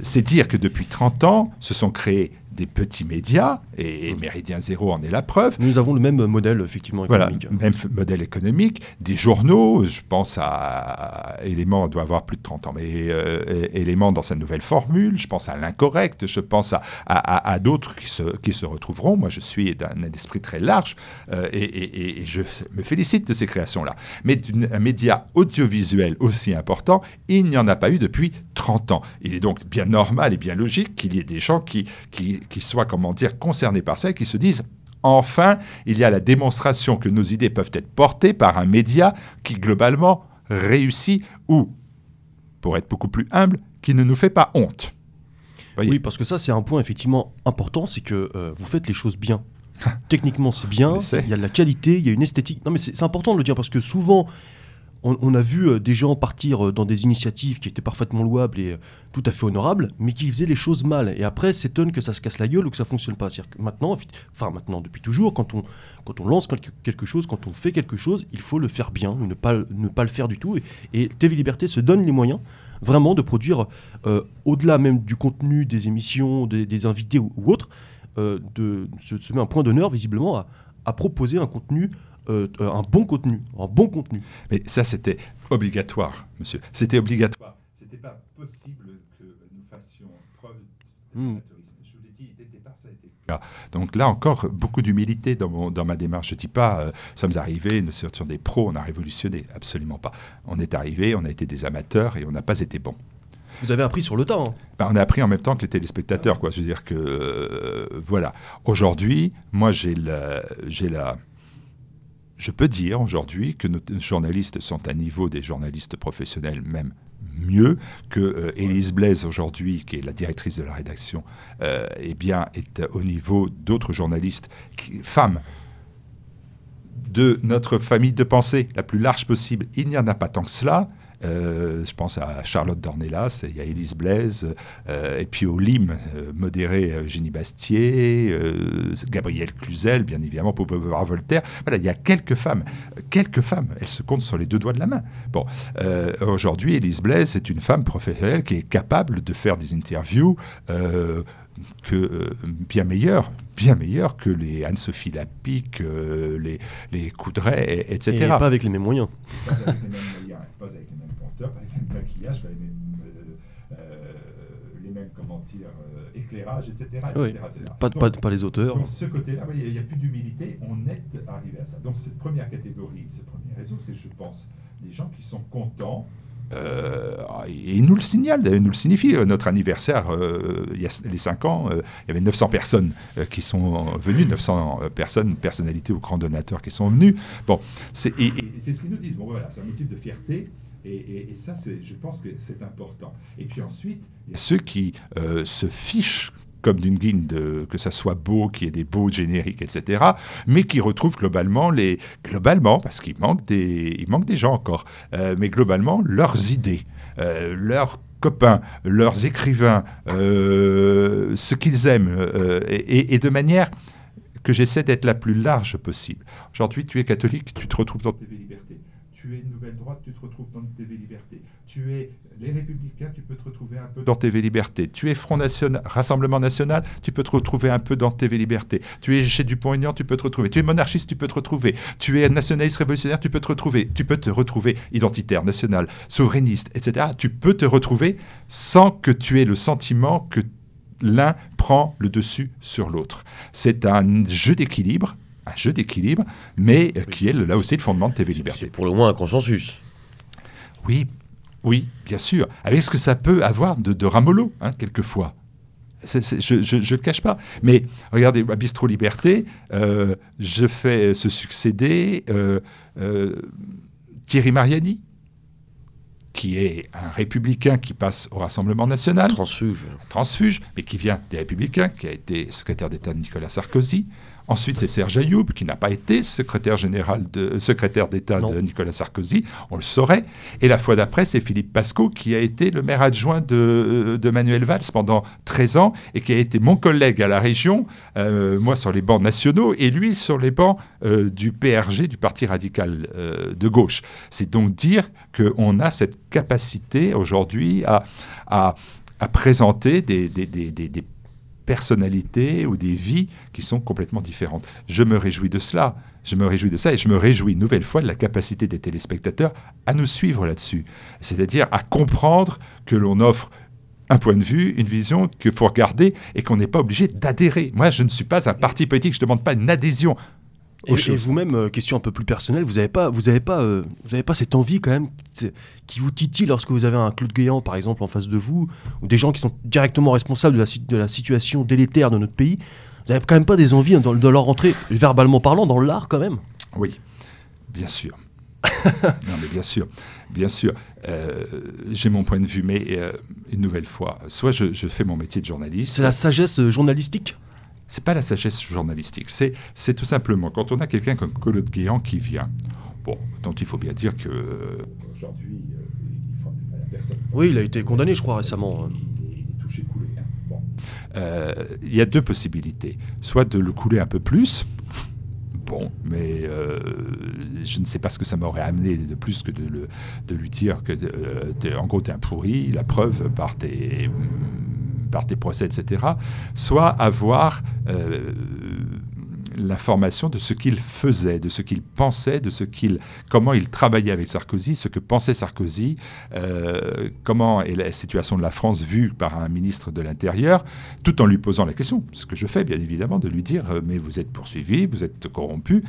Speaker 3: c'est dire que depuis 30 ans, se sont créés des petits médias, et. Méridien Zéro en est la preuve.
Speaker 1: Nous avons le même modèle, effectivement, économique.
Speaker 3: Voilà, même modèle économique. Des journaux, je pense à Élément, doit avoir plus de 30 ans, mais euh, Élément dans sa nouvelle formule, je pense à L'Incorrect, je pense à, à, d'autres qui se, qui se retrouveront. Moi, je suis d'un esprit très large, euh, et, et, je me félicite de ces créations-là. Mais un média audiovisuel aussi important, il n'y en a pas eu depuis 30 ans. Il est donc bien normal et bien logique qu'il y ait des gens qui, qui, qui soient, comment dire, concernés par ça et qui se disent Enfin, il y a la démonstration que nos idées peuvent être portées par un média qui, globalement, réussit ou, pour être beaucoup plus humble, qui ne nous fait pas honte.
Speaker 1: Oui, parce que ça, c'est un point effectivement important, c'est que euh, vous faites les choses bien. Techniquement, c'est bien, il y a de la qualité, il y a une esthétique. Non, mais c'est important de le dire parce que souvent, on, a vu euh, des gens partir euh, dans des initiatives qui étaient parfaitement louables et euh, tout à fait honorables, mais qui faisaient les choses mal. Et après, s'étonnent que ça se casse la gueule ou que ça fonctionne pas. Que maintenant, enfin maintenant, depuis toujours, quand on, quand on lance quelque chose, quand on fait quelque chose, il faut le faire bien, ne pas, ne pas le faire du tout. Et, TV Liberté se donne les moyens vraiment de produire, au-delà même du contenu des émissions, des, invités ou, autres, de se, met un point d'honneur visiblement à proposer un contenu euh, un bon contenu, un bon contenu.
Speaker 3: Mais ça, c'était obligatoire, monsieur. C'était obligatoire. C'était pas possible que nous fassions preuve hmm. Je vous l'ai dit, dès le départ, ça a été le cas. Donc là encore, beaucoup d'humilité dans, dans ma démarche. Je ne dis pas, euh, sommes arrivés, nous étions des pros, on a révolutionné. Absolument pas. On est arrivés, on a été des amateurs et on n'a pas été bons.
Speaker 1: Vous avez appris sur le temps. Hein.
Speaker 3: Ben, on a appris en même temps que les téléspectateurs. Quoi. Je veux dire que, euh, voilà. Aujourd'hui, moi, j'ai la, j'ai la, je peux dire aujourd'hui que nos journalistes sont à niveau des journalistes professionnels, même mieux que euh, Élise Blaise aujourd'hui, qui est la directrice de la rédaction, euh, eh bien, est au niveau d'autres journalistes, femmes, de notre famille de pensée la plus large possible. Il n'y en a pas tant que cela. Euh, je pense à Charlotte Dornelas, il y a Élise Blaise, euh, et puis au LIM, euh, modéré Génie Bastier, Gabrielle Cluzel, bien évidemment, pour voir Voltaire. Voilà, il y a quelques femmes. Quelques femmes, elles se comptent sur les deux doigts de la main. Bon, aujourd'hui, Élise Blaise est une femme professionnelle qui est capable de faire des interviews que euh, bien meilleur, bien meilleur que les Anne-Sophie Lapic, euh, les, les Coudray, et- etc.
Speaker 1: Et pas avec les mêmes moyens.
Speaker 3: Pas avec les mêmes moyens, pas avec les mêmes pas avec les mêmes maquillages, pas avec les mêmes, euh, euh, les mêmes comment dire, euh, éclairages, etc. etc.,
Speaker 1: Oui.
Speaker 3: etc.
Speaker 1: Pas,
Speaker 3: Donc,
Speaker 1: pas, pas les auteurs.
Speaker 3: donc ce côté-là, il n'y a plus d'humilité, on est arrivé à ça. Donc cette première catégorie, ce premier réseau, c'est, je pense, des gens qui sont contents. Euh, et ils nous le signalent, ils nous le signifient. Euh, Notre anniversaire, euh, il y a les 5 ans, euh, il y avait 900 personnes euh, qui sont venues, 900 euh, personnes, personnalités ou grands donateurs qui sont venus. Bon, c'est, et, et c'est ce qu'ils nous disent. Bon, voilà, c'est un motif de fierté. Et, et- et ça, je pense que c'est important. Et puis ensuite, a ceux qui euh, se fichent comme d'une guine, que ça soit beau, qu'il y ait des beaux génériques, etc., mais qui retrouvent globalement, les, globalement parce qu'il manque, des, manque des gens encore, euh, mais globalement, leurs idées, euh, leurs copains, leurs écrivains, ce qu'ils aiment, et, de manière que j'essaie d'être la plus large possible. Aujourd'hui, tu es catholique, tu te retrouves dans. Tu es Nouvelle Droite, tu te retrouves dans TV Liberté. Tu es les Républicains, tu peux te retrouver un peu dans TV Liberté. Tu es Front National, Rassemblement National, tu peux te retrouver un peu dans TV Liberté. Tu es chez Dupont-Aignan, tu peux te retrouver. Tu es monarchiste, tu peux te retrouver. Tu es nationaliste révolutionnaire, tu peux te retrouver. Tu peux te retrouver identitaire, national, souverainiste, etc. Tu peux te retrouver sans que tu aies le sentiment que l'un prend le dessus sur l'autre. C'est un jeu d'équilibre, un jeu d'équilibre, mais euh, qui est là aussi le fondement de TV
Speaker 2: C'est
Speaker 3: Liberté.
Speaker 2: pour le moins un consensus.
Speaker 3: Oui, oui, bien sûr. Avec ce que ça peut avoir de, de ramollo, hein, quelquefois. C'est- c'est- je ne le cache pas. Mais regardez, à Bistro Liberté, euh, je fais se succéder euh, euh, Thierry Mariani, qui est un républicain qui passe au Rassemblement national
Speaker 2: Transfuge.
Speaker 3: transfuge, mais qui vient des Républicains, qui a été secrétaire d'État de Nicolas Sarkozy. Ensuite, c'est Serge Ayoub, qui n'a pas été secrétaire général de, secrétaire d'État de Nicolas Sarkozy, on le saurait. Et la fois d'après, c'est Philippe Pasco, qui a été le maire adjoint de, de Manuel Valls pendant 13 ans, et qui a été mon collègue à la région, euh, moi sur les bancs nationaux, et lui sur les bancs euh, du PRG, du Parti radical euh, de gauche. C'est donc dire qu'on a cette capacité aujourd'hui à, à, à présenter des, des, des, des, des personnalités ou des vies qui sont complètement différentes. Je me réjouis de cela. Je me réjouis de ça et je me réjouis une nouvelle fois de la capacité des téléspectateurs à nous suivre là-dessus. C'est-à-dire à comprendre que l'on offre un point de vue, une vision qu'il faut regarder et qu'on n'est pas obligé d'adhérer. Moi, je ne suis pas un parti politique, je ne demande pas une adhésion.
Speaker 1: Et, vous-même, euh, question un peu plus personnelle, vous n'avez pas, vous avez pas, euh, vous avez pas cette envie quand même qui vous titille lorsque vous avez un Claude Guéant par exemple en face de vous, ou des gens qui sont directement responsables de la, si- de la situation délétère de notre pays? Vous n'avez quand même pas des envies hein, de leur rentrer, verbalement parlant, dans l'art quand même?
Speaker 3: Oui, bien sûr. non, mais bien sûr, bien sûr. Euh, J'ai mon point de vue, mais euh, une nouvelle fois, soit je, je fais mon métier de journaliste.
Speaker 1: C'est la sagesse journalistique?
Speaker 3: C'est pas la sagesse journalistique, c'est c'est tout simplement quand on a quelqu'un comme Claude Guéant qui vient, bon, dont il faut bien dire que euh, aujourd'hui, euh, il frappe du mal à personne.
Speaker 1: Oui, il a été condamné, je crois, récemment.
Speaker 3: Il, il est touché coulé. hein. Bon. Euh, Il y a deux possibilités. Soit de le couler un peu plus. Bon, mais euh, je ne sais pas ce que ça m'aurait amené de plus que de, le- de lui dire que, euh, t'es- en gros, tu es un pourri, la preuve par tes, par tes procès, etc. Soit avoir euh, l'information de ce qu'il faisait, de ce qu'il pensait, de ce qu'il, comment il travaillait avec Sarkozy, ce que pensait Sarkozy, euh, comment est la situation de la France vue par un ministre de l'Intérieur, tout en lui posant la question, ce que je fais bien évidemment, de lui dire euh, mais vous êtes poursuivi, vous êtes corrompu,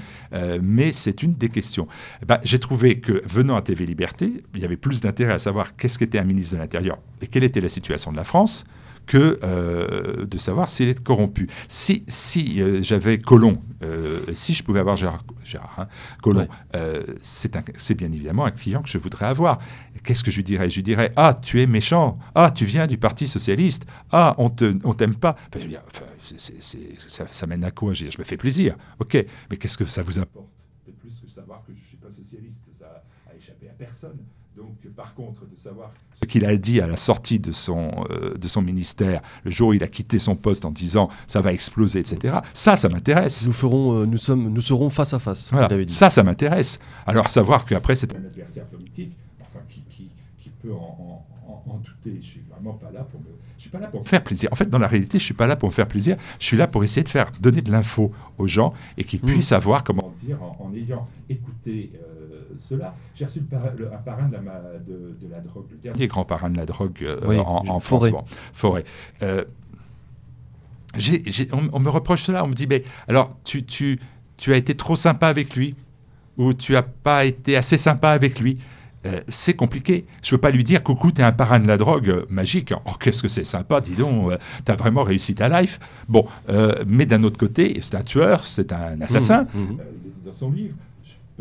Speaker 3: mais c'est une des questions. Eh ben, J'ai trouvé que venant à TV Liberté, il y avait plus d'intérêt à savoir qu'est-ce qu'était un ministre de l'Intérieur et quelle était la situation de la France que euh, de savoir s'il est corrompu. Si, si euh, j'avais Colomb, euh, si je pouvais avoir Gérard, Gérard hein, euh, c'est c'est bien évidemment un client que je voudrais avoir. Qu'est-ce que je lui dirais? Je lui dirais Ah, tu es méchant. Ah, tu viens du Parti Socialiste. Ah, on te, on t'aime pas. Enfin, je veux dire, enfin, c'est- c'est- ça, ça mène à quoi? Je, me fais plaisir. Ok, mais qu'est-ce que ça vous importe? De plus que savoir que je ne suis pas socialiste, ça a échappé à personne. Donc, par contre, de savoir ce qu'il a dit à la sortie de son, euh, de son ministère, le jour où il a quitté son poste en disant ça va exploser, etc., ça, ça m'intéresse.
Speaker 1: Nous, ferons, euh, nous, sommes, nous serons face à face,
Speaker 3: Voilà,
Speaker 1: dit.
Speaker 3: ça, ça m'intéresse. Alors, savoir qu'après, c'est un adversaire politique, enfin, qui, qui- qui peut en, en- en, en douter. Je suis vraiment pas là pour me, je suis pas là pour me faire plaisir. En fait, dans la réalité, je suis pas là pour me faire plaisir. Je suis là pour essayer de faire donner de l'info aux gens et qu'ils
Speaker 1: Mm.
Speaker 3: puissent savoir comment dire en, en ayant écouté euh, cela. J'ai reçu le para- le- un parrain de la, de, de la drogue, le dernier grand parrain de la drogue euh,
Speaker 1: Oui,
Speaker 3: en, en
Speaker 1: Forêt.
Speaker 3: France. Bon, Forêt. Euh, on, on me reproche cela. On me dit, mais alors, tu, tu, tu as été trop sympa avec lui ou tu n'as pas été assez sympa avec lui. Euh, c'est compliqué. Je ne peux pas lui dire coucou, tu es un parrain de la drogue euh, magique. Oh, qu'est-ce que c'est sympa, dis donc, tu as vraiment réussi ta life. Bon, euh, mais d'un autre côté, c'est un tueur, c'est un assassin. Euh, il était dans son livre.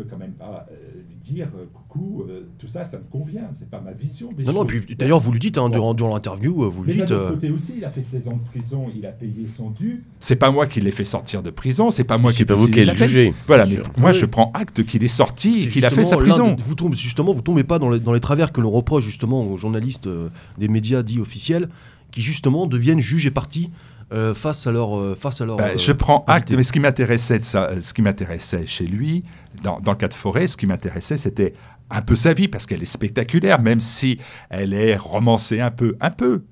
Speaker 3: Peux quand même pas euh, lui dire euh, coucou, euh, tout ça, ça me convient. C'est pas ma vision. Des
Speaker 1: Non, non, puis d'ailleurs, vous lui dites, hein,
Speaker 3: Bon.
Speaker 1: durant, durant l'interview, vous
Speaker 3: Mais
Speaker 1: lui
Speaker 3: d'un
Speaker 1: dites. euh,
Speaker 3: côté aussi, il a fait 16 ans de prison, il a payé son dû. C'est pas moi qui l'ai fait sortir de prison, c'est pas moi qui
Speaker 2: C'est
Speaker 3: ai
Speaker 2: pas vous qui le juger.
Speaker 3: Voilà,
Speaker 2: bien
Speaker 3: mais
Speaker 2: sûr.
Speaker 3: moi
Speaker 1: Oui.
Speaker 3: je prends acte qu'il est sorti et qu'il a fait sa prison.
Speaker 1: des- vous tombez, justement, vous tombez pas dans les, dans les travers que l'on reproche justement aux journalistes euh, des médias dits officiels, qui justement deviennent juges et partis euh, face à leur, euh, face à leur.
Speaker 3: Bah,
Speaker 1: euh,
Speaker 3: je prends acte, mais ce qui m'intéressait de ça, euh, ce qui m'intéressait chez lui, dans, dans le cas de Forêt, ce qui m'intéressait, c'était un peu sa vie, parce qu'elle est spectaculaire, même si elle est romancée un peu, un peu.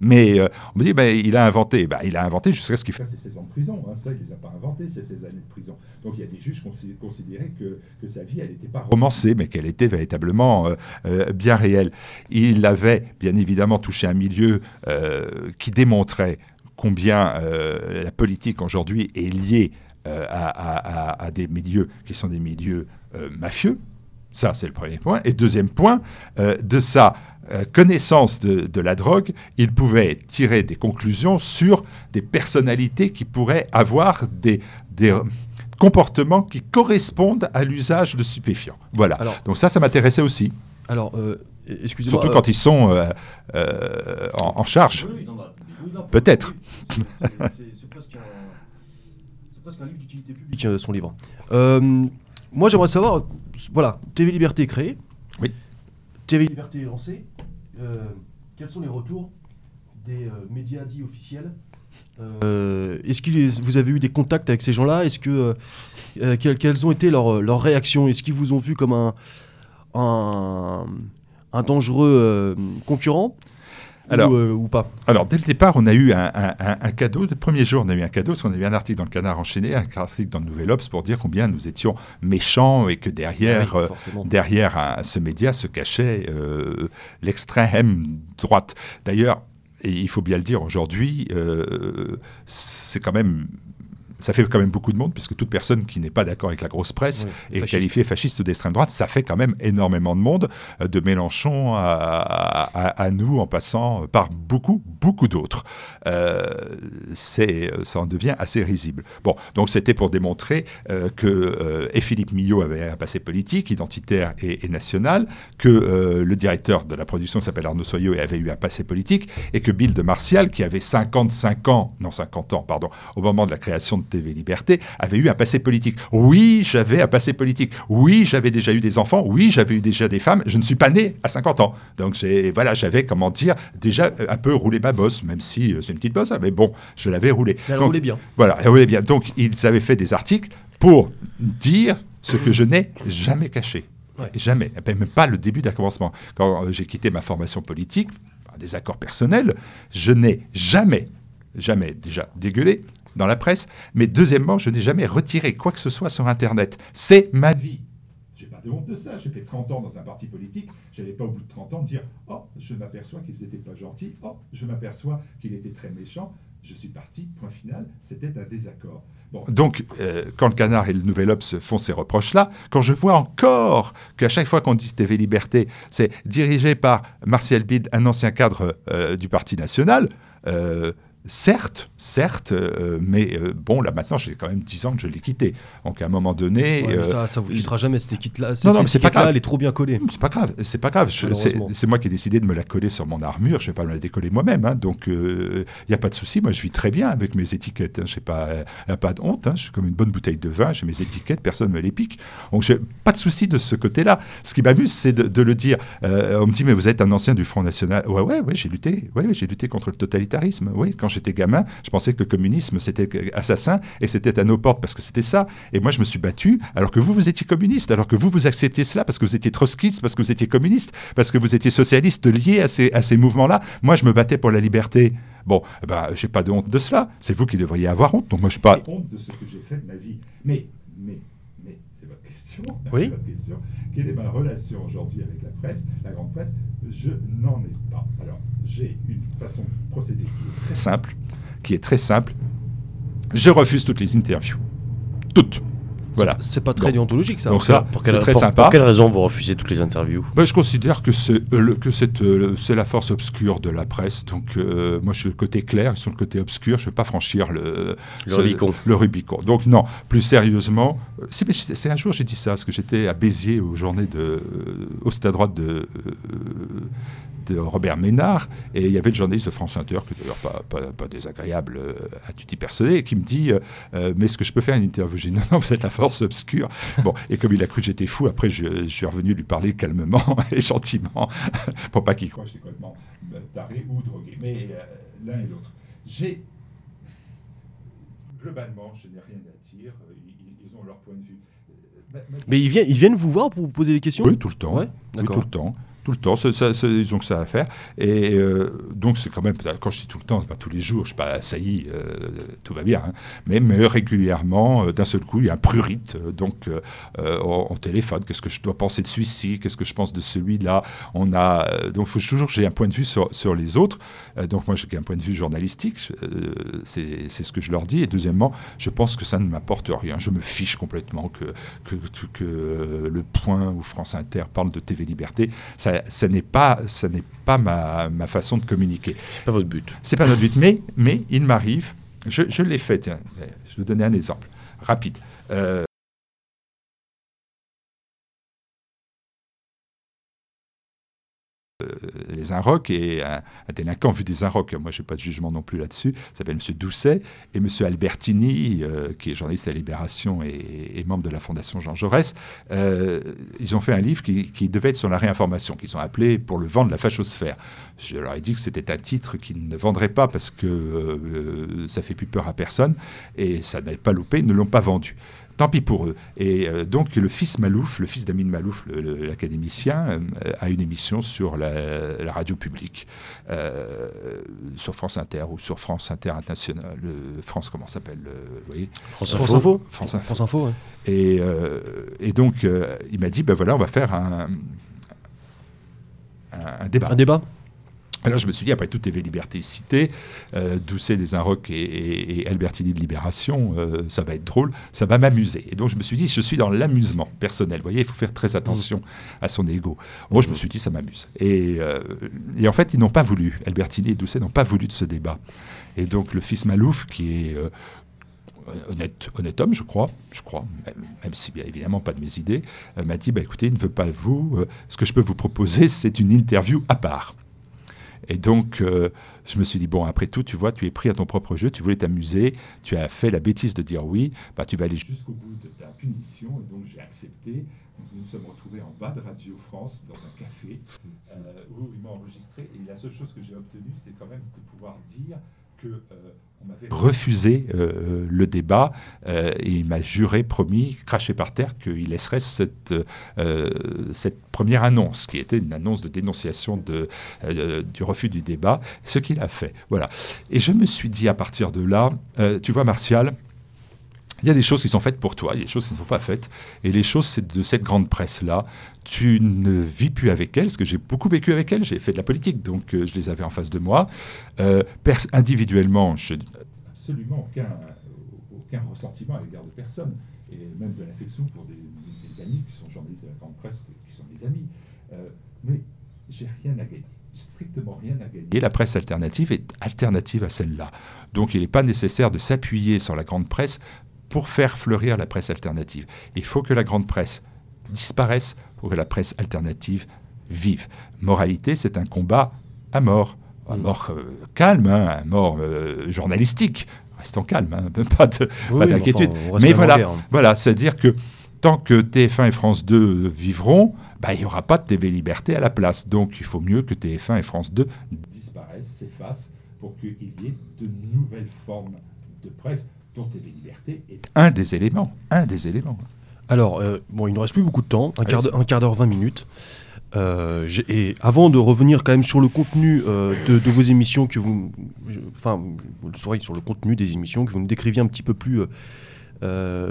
Speaker 3: Mais euh, on me dit, bah, il a inventé. Bah, il a inventé jusqu'à ce qu'il fasse ses 16 ans de prison. hein. Ça, il ne les a pas inventés, ces 16 années de prison. Donc il y a des juges qui considé- considéraient que, que sa vie, elle n'était pas romancée, mais qu'elle était véritablement euh, euh, bien réelle. Il avait bien évidemment touché un milieu euh, qui démontrait combien euh, la politique aujourd'hui est liée euh, à, à- à- à des milieux qui sont des milieux euh, mafieux. Ça, c'est le premier point. Et deuxième point, de sa euh, connaissance de, de la drogue, il pouvait tirer des conclusions sur des personnalités qui pourraient avoir des, des comportements qui correspondent à l'usage de stupéfiants. Voilà.
Speaker 1: Alors-
Speaker 3: Donc ça, ça m'intéressait aussi.
Speaker 1: Alors, euh, excusez-moi.
Speaker 3: Surtout
Speaker 1: euh,
Speaker 3: quand ils sont euh, euh, en, en charge. Peut-être.
Speaker 1: C'est presque, un- livre d'utilité publique, euh, son livre. Euh, moi, j'aimerais savoir, voilà, TV Liberté est créé.
Speaker 3: Oui.
Speaker 1: TV Liberté est lancé. Euh, quels sont les retours des euh, médias dits officiels Euh, Est-ce que vous avez eu des contacts avec ces gens-là? Est-ce que euh, quelles, quelles ont été leurs, leurs réactions? Est-ce qu'ils vous ont vu comme un un, un dangereux euh, concurrent
Speaker 3: Alors-
Speaker 1: ou, euh, ou pas
Speaker 3: Alors, dès le départ, on a eu un, un- un- un cadeau. Le premier jour, on a eu un cadeau, parce qu'on a eu un article dans le Canard enchaîné, un article dans le Nouvel Obs pour dire combien nous étions méchants et que derrière,
Speaker 1: Ah oui,
Speaker 3: euh,
Speaker 1: forcément.
Speaker 3: derrière un- ce média se cachait euh, l'extrême droite. D'ailleurs, et il faut bien le dire aujourd'hui, euh, c'est quand même. Ça fait quand même beaucoup de monde, puisque toute personne qui n'est pas d'accord avec la grosse presse
Speaker 1: Oui,
Speaker 3: est
Speaker 1: fasciste.
Speaker 3: qualifiée fasciste ou d'extrême droite. Ça fait quand même énormément de monde, euh, de Mélenchon à, à- à nous, en passant par beaucoup, beaucoup d'autres. Euh, c'est, ça en devient assez risible. Bon, donc c'était pour démontrer euh, que euh, et Philippe Millot avait un passé politique, identitaire et, et national, que le directeur de la production s'appelle Arnaud Soyeux et avait eu un passé politique, et que Bill de Martial, qui avait 55 ans, non 50 ans, pardon, au moment de la création de TV Liberté, avait eu un passé politique. Oui, j'avais un passé politique. Oui, j'avais déjà eu des enfants. Oui, j'avais eu déjà des femmes. Je ne suis pas né à 50 ans. Donc j'ai, voilà, j'avais, comment dire, déjà euh, un peu roulé ma bosse, même si euh, c'est une petite bosse, hein, mais bon, je l'avais roulé.
Speaker 1: Elle
Speaker 3: Donc,
Speaker 1: roulait bien.
Speaker 3: voilà, elle roulait bien. Donc, ils avaient fait des articles pour dire ce que je n'ai jamais caché.
Speaker 1: Ouais.
Speaker 3: Jamais. Et Même pas le début d'un commencement. Quand euh, j'ai quitté ma formation politique, par des accords personnels, je n'ai jamais, jamais déjà dégueulé dans la presse, mais deuxièmement, je n'ai jamais retiré quoi que ce soit sur Internet. C'est ma vie. J'ai pas de honte de ça. J'ai fait 30 ans dans un parti politique. J'allais pas au bout de 30 ans dire Oh, je m'aperçois qu'ils n'étaient pas gentils. Oh, je m'aperçois qu'il était très méchant. Je suis parti, point final. C'était un désaccord. Donc, euh, quand le Canard et le Nouvel Obs font ces reproches-là, quand je vois encore qu'à chaque fois qu'on dit TV Liberté, c'est dirigé par Martial Bild, un ancien cadre euh, du Parti national, euh, Certes, certes, euh, mais euh, bon, là maintenant, j'ai quand même 10 ans que je l'ai quitté. Donc à un moment donné,
Speaker 1: Ouais,
Speaker 3: euh,
Speaker 1: ça, ça vous quittera jamais cette équipe-là.
Speaker 3: Non, non, mais c'est pas grave.
Speaker 1: Elle est trop bien collée.
Speaker 3: c'est pas grave, c'est pas grave. C'est moi qui ai décidé de me la coller sur mon armure. Je vais pas me la décoller moi-même, hein. donc il n'y a pas de souci. Moi, je vis très bien avec mes étiquettes. Hein. Je pas, y a pas de honte. hein. Je suis comme une bonne bouteille de vin. J'ai mes étiquettes, personne me les pique. Donc pas de souci de ce côté-là. Ce qui m'amuse, c'est de, de le dire. On me dit mais vous êtes un ancien du Front National. Ouais, ouais, ouais, j'ai lutté. Ouais, ouais, j'ai lutté contre le totalitarisme. Oui, quand j'étais gamin, je pensais que le communisme c'était assassin et c'était à nos portes parce que c'était ça. Et moi, je me suis battu alors que vous, vous étiez communiste, alors que vous, vous acceptiez cela parce que vous étiez trotskiste, parce que vous étiez communiste, parce que vous étiez socialiste lié à ces, à ces mouvements-là. Moi, je me battais pour la liberté. Bon, eh ben, j'ai pas de honte de cela. C'est vous qui devriez avoir honte. Donc moi, je n'ai pas honte de ce que j'ai fait de ma vie. Mais, mais, mais, c'est votre question.
Speaker 1: Oui.
Speaker 3: votre question. Quelle est ma relation aujourd'hui avec la presse, la grande presse? Je n'en ai pas. Alors, j'ai une façon de procéder qui est très simple, qui est très simple. Je refuse toutes les interviews. Toutes. Voilà.
Speaker 1: C'est pas très
Speaker 3: Bon.
Speaker 1: déontologique ça.
Speaker 3: Donc ça,
Speaker 2: Pour
Speaker 3: c'est
Speaker 2: quelle,
Speaker 3: très
Speaker 2: pour-
Speaker 3: sympa.
Speaker 2: pour quelle raison vous refusez toutes les interviews?
Speaker 3: Ben, je considère que c'est euh, le- que c'est euh, c'est la force obscure de la presse. Donc euh, moi je suis le côté clair, ils sont le côté obscur. Je ne vais pas franchir le,
Speaker 2: Le
Speaker 3: ce-
Speaker 2: Rubicon.
Speaker 3: le Rubicon. Donc non, plus sérieusement, c'est un jour j'ai dit ça parce que j'étais à Béziers aux journées de au stade droit de de Robert Ménard, et il y avait le journaliste de France Inter, qui d'ailleurs pas, pas, pas désagréable euh, à tutti personnel, qui me dit euh, Euh, Mais est-ce que je peux faire une interview? J'ai dit Non, non, vous êtes la force obscure. bon, et comme il a cru que j'étais fou, après je, je suis revenu lui parler calmement et gentiment, pour pas qu'il croie que j'étais complètement taré ou drogué. Mais euh, l'un et l'autre. J'ai. Globalement, je n'ai rien à dire. Ils, ils ont leur point de vue. Ma- ma-
Speaker 1: Mais ils viennent, ils viennent vous voir pour vous poser des questions?
Speaker 3: Oui, tout le temps.
Speaker 1: Ouais,
Speaker 3: Oui, tout le temps. Tout le temps, ça- ça- ça- ils ont que ça à faire. Et euh, donc, c'est quand même, quand je dis tout le temps, pas tous les jours, je suis pas assailli, euh, tout va bien. hein. mais, mais régulièrement, euh, d'un seul coup, il y a un prurite. donc, on, on téléphone. Qu'est-ce que je dois penser de celui-ci? Qu'est-ce que je pense de celui-là? On a, donc, faut toujours j'ai un point de vue sur, les autres. Donc, moi, j'ai un point de vue journalistique. c'est ce que je leur dis. Et deuxièmement, je pense que ça ne m'apporte rien. Je me fiche complètement que, que, que, le point où France Inter parle de TV Liberté, ça, ça n'est pas, ça n'est pas ma, ma façon de communiquer.
Speaker 2: C'est pas votre but.
Speaker 3: C'est pas notre but, mais, mais il m'arrive, je, je l'ai fait, tiens, je vais vous donner un exemple rapide. Euh, les Inrocks et un, un délinquant vu des Inrocks, moi je n'ai pas de jugement non plus là-dessus, s'appelle M. Doucet et M. Albertini, euh, qui est journaliste à Libération et, membre de la Fondation Jean Jaurès, euh, ils ont fait un livre qui, devait être sur la réinformation, qu'ils ont appelé Pour le vent de la fachosphère. Je leur ai dit que c'était un titre qu'ils ne vendraient pas parce que euh, ça fait plus peur à personne et ça n'avait pas loupé, ils ne l'ont pas vendu. Tant pis pour eux. Et euh, donc le fils Malouf, le fils d'Amin Malouf, l'académicien, euh, a une émission sur la, la radio publique, euh, sur France Inter ou sur France Inter International, France comment ça s'appelle,
Speaker 2: France
Speaker 1: France
Speaker 2: Info.
Speaker 3: France Info.
Speaker 1: France Info, ouais.
Speaker 3: Et, et donc il m'a dit, ben voilà, on va faire un, un, un débat.
Speaker 1: Un débat
Speaker 3: Alors je me suis dit, après tout TV Liberté cité, euh, Doucet des Inrocks et, et- et Albertini de Libération, euh, ça va être drôle, ça va m'amuser. Et donc je me suis dit, je suis dans l'amusement personnel. Vous voyez, il faut faire très attention à son ego. Moi, je me suis dit, ça m'amuse. Et, euh, et en fait, ils n'ont pas voulu. Albertini et Doucet n'ont pas voulu de ce débat. Et donc le fils Malouf, qui est honnête, honnête homme, je crois, je crois, même, même si bien évidemment pas de mes idées, euh, m'a dit, bah, écoutez, il ne veut pas vous. euh, ce que je peux vous proposer, c'est une interview à part. Et donc, euh, je me suis dit, bon, après tout, tu vois, tu es pris à ton propre jeu, tu voulais t'amuser, tu as fait la bêtise de dire oui, bah, tu vas aller jusqu'au bout de ta punition. Et donc, j'ai accepté. Nous nous sommes retrouvés en bas de Radio France, dans un café, où ils m'ont enregistré. Et la seule chose que j'ai obtenue, c'est quand même de pouvoir dire que euh, m'avait refusé euh, le débat euh, et il m'a juré, promis, craché par terre, qu'il laisserait cette, euh, cette première annonce, qui était une annonce de dénonciation de, euh, du refus du débat, ce qu'il a fait. Voilà. Et je me suis dit à partir de là, euh, tu vois, Martial, il y a des choses qui sont faites pour toi, il y a des choses qui ne sont pas faites. Et les choses c'est de cette grande presse-là, tu ne vis plus avec elle, parce que j'ai beaucoup vécu avec elle, j'ai fait de la politique, donc euh, je les avais en face de moi. Euh, individuellement, je absolument aucun, ressentiment à l'égard de personne, et même de l'affection pour des, amis qui sont journalistes de la grande presse, qui sont des amis. Euh, mais j'ai rien à gagner, strictement rien à gagner. Et la presse alternative est alternative à celle-là. Donc il n'est pas nécessaire de s'appuyer sur la grande presse pour faire fleurir la presse alternative. Il faut que la grande presse disparaisse pour que la presse alternative vive. Moralité, c'est un combat à mort. Un
Speaker 1: Mm.
Speaker 3: mort euh, calme, hein, un mort euh, journalistique. Restons calmes, hein, pas
Speaker 1: Oui,
Speaker 3: d'inquiétude.
Speaker 1: enfin,
Speaker 3: Mais voilà,
Speaker 1: hein.
Speaker 3: voilà, c'est-à-dire que tant que TF1 et France 2 vivront, bah, il n'y aura pas de TV Liberté à la place. Donc il faut mieux que TF1 et France 2 disparaissent, s'effacent, pour qu'il y ait de nouvelle forme de presse dont TV Liberté est un des éléments. Un des éléments.
Speaker 1: Alors, euh, bon, il ne reste plus beaucoup de temps, un quart, d'heure, un quart d'heure, 20 minutes. Euh, et avant de revenir quand même sur le contenu euh, de, vos émissions, que vous, enfin, vous le saurez sur le contenu des émissions, que vous nous décriviez un petit peu plus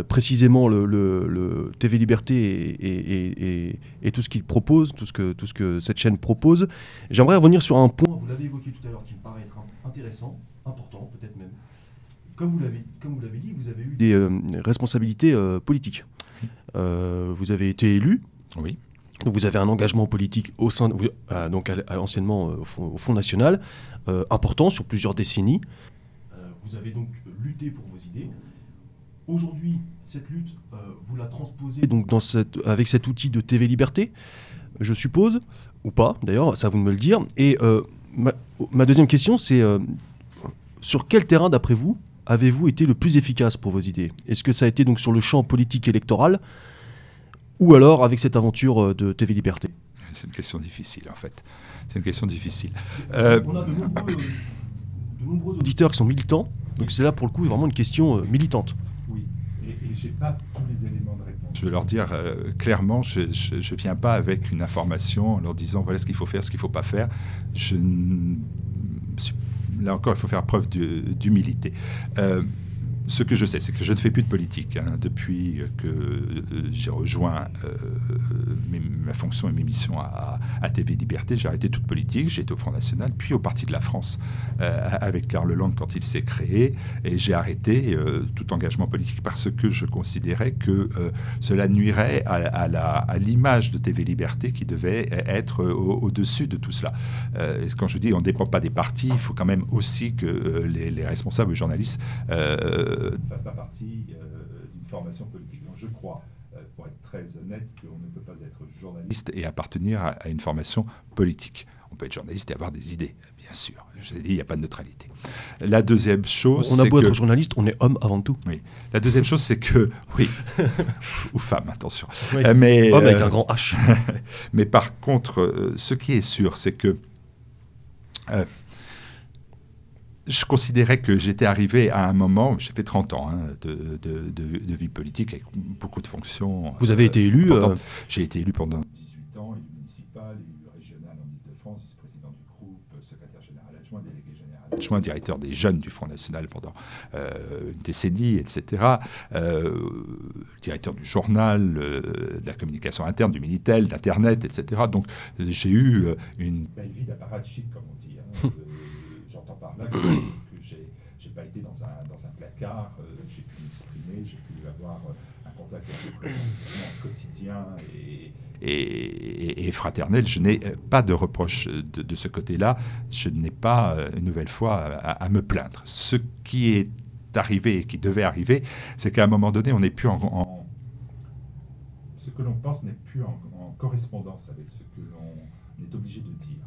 Speaker 1: précisément le, TV Liberté et, tout ce qu'il propose, tout ce, que, tout ce que cette chaîne propose. J'aimerais revenir sur un point, vous l'avez évoqué tout à l'heure, qui me paraît être intéressant, important peut-être même. Comme vous l'avez dit, vous avez eu des responsabilités politiques. Euh, vous avez été élu.
Speaker 3: Oui.
Speaker 1: Vous avez un engagement politique au sein, euh, donc anciennement euh, au, Front, National, important sur plusieurs décennies. vous avez donc lutté pour vos idées. Aujourd'hui, cette lutte, vous la transposez donc dans cette, avec cet outil de TV Liberté, je suppose, ou pas d'ailleurs, ça vous de me le dire. Et ma, ma, deuxième question, c'est sur quel terrain, d'après vous, avez-vous été le plus efficace pour vos idées? Est-ce que ça a été donc sur le champ politique électoral ou alors avec cette aventure euh, de TV Liberté?
Speaker 3: C'est une question difficile en fait. C'est une question difficile.
Speaker 1: Euh, On a de nombreux, auditeurs qui sont militants, donc c'est là pour le coup vraiment une question euh, militante.
Speaker 3: Oui, et, et j'ai pas tous les éléments de réponse. Je vais leur dire clairement, je ne viens pas avec une information en leur disant voilà ce qu'il faut faire, ce qu'il ne faut pas faire. Je là encore, il faut faire preuve d'humilité. Euh, ce que je sais, c'est que je ne fais plus de politique. Hein, depuis que euh, j'ai rejoint euh, ma fonction et mes missions à, TV Liberté, j'ai arrêté toute politique. J'ai été au Front National, puis au Parti de la France euh, avec Karl Lang quand il s'est créé. Et j'ai arrêté tout engagement politique parce que je considérais que cela nuirait à, l'image de TV Liberté qui devait être au-dessus de tout cela. quand je dis on ne dépend pas des partis, il faut quand même aussi que les, les responsables journalistes ne fasse pas partie euh, d'une formation politique. Donc je crois, euh, pour être très honnête, qu'on ne peut pas être journaliste et appartenir à, une formation politique. On peut être journaliste et avoir des idées, bien sûr. Je l'ai dit, il n'y a pas de neutralité. La deuxième chose,
Speaker 1: on a beau être journaliste, on est homme avant tout.
Speaker 3: Oui. La deuxième chose, c'est que oui, ou femme, attention.
Speaker 1: Euh, mais homme avec un grand H.
Speaker 3: mais par contre, ce qui est sûr, c'est que je considérais que j'étais arrivé à un moment, j'ai fait 30 ans hein, de, de, vie politique avec beaucoup de fonctions.
Speaker 1: Vous avez été élu
Speaker 3: euh, J'ai été élu pendant 18 ans, élu municipal, élu régional en Ile-de-France, vice-président du groupe, secrétaire général adjoint, délégué général adjoint, directeur des jeunes du Front National pendant euh, une décennie, etc. Euh, directeur du journal, de la communication interne, du Minitel, d'Internet, etc. Donc j'ai eu une belle vie d'apparatchik, comme on dit. Hein, là que, j'ai pas été dans un, dans un placard, euh, j'ai pu m'exprimer, j'ai pu avoir euh, un contact quotidien et, et, et, fraternel. Je n'ai pas de reproche de, ce côté-là. Je n'ai pas, euh, une nouvelle fois, à, me plaindre. Ce qui est arrivé et qui devait arriver, c'est qu'à un moment donné, on n'est plus en, Ce que l'on pense n'est plus en, correspondance avec ce que l'on est obligé de dire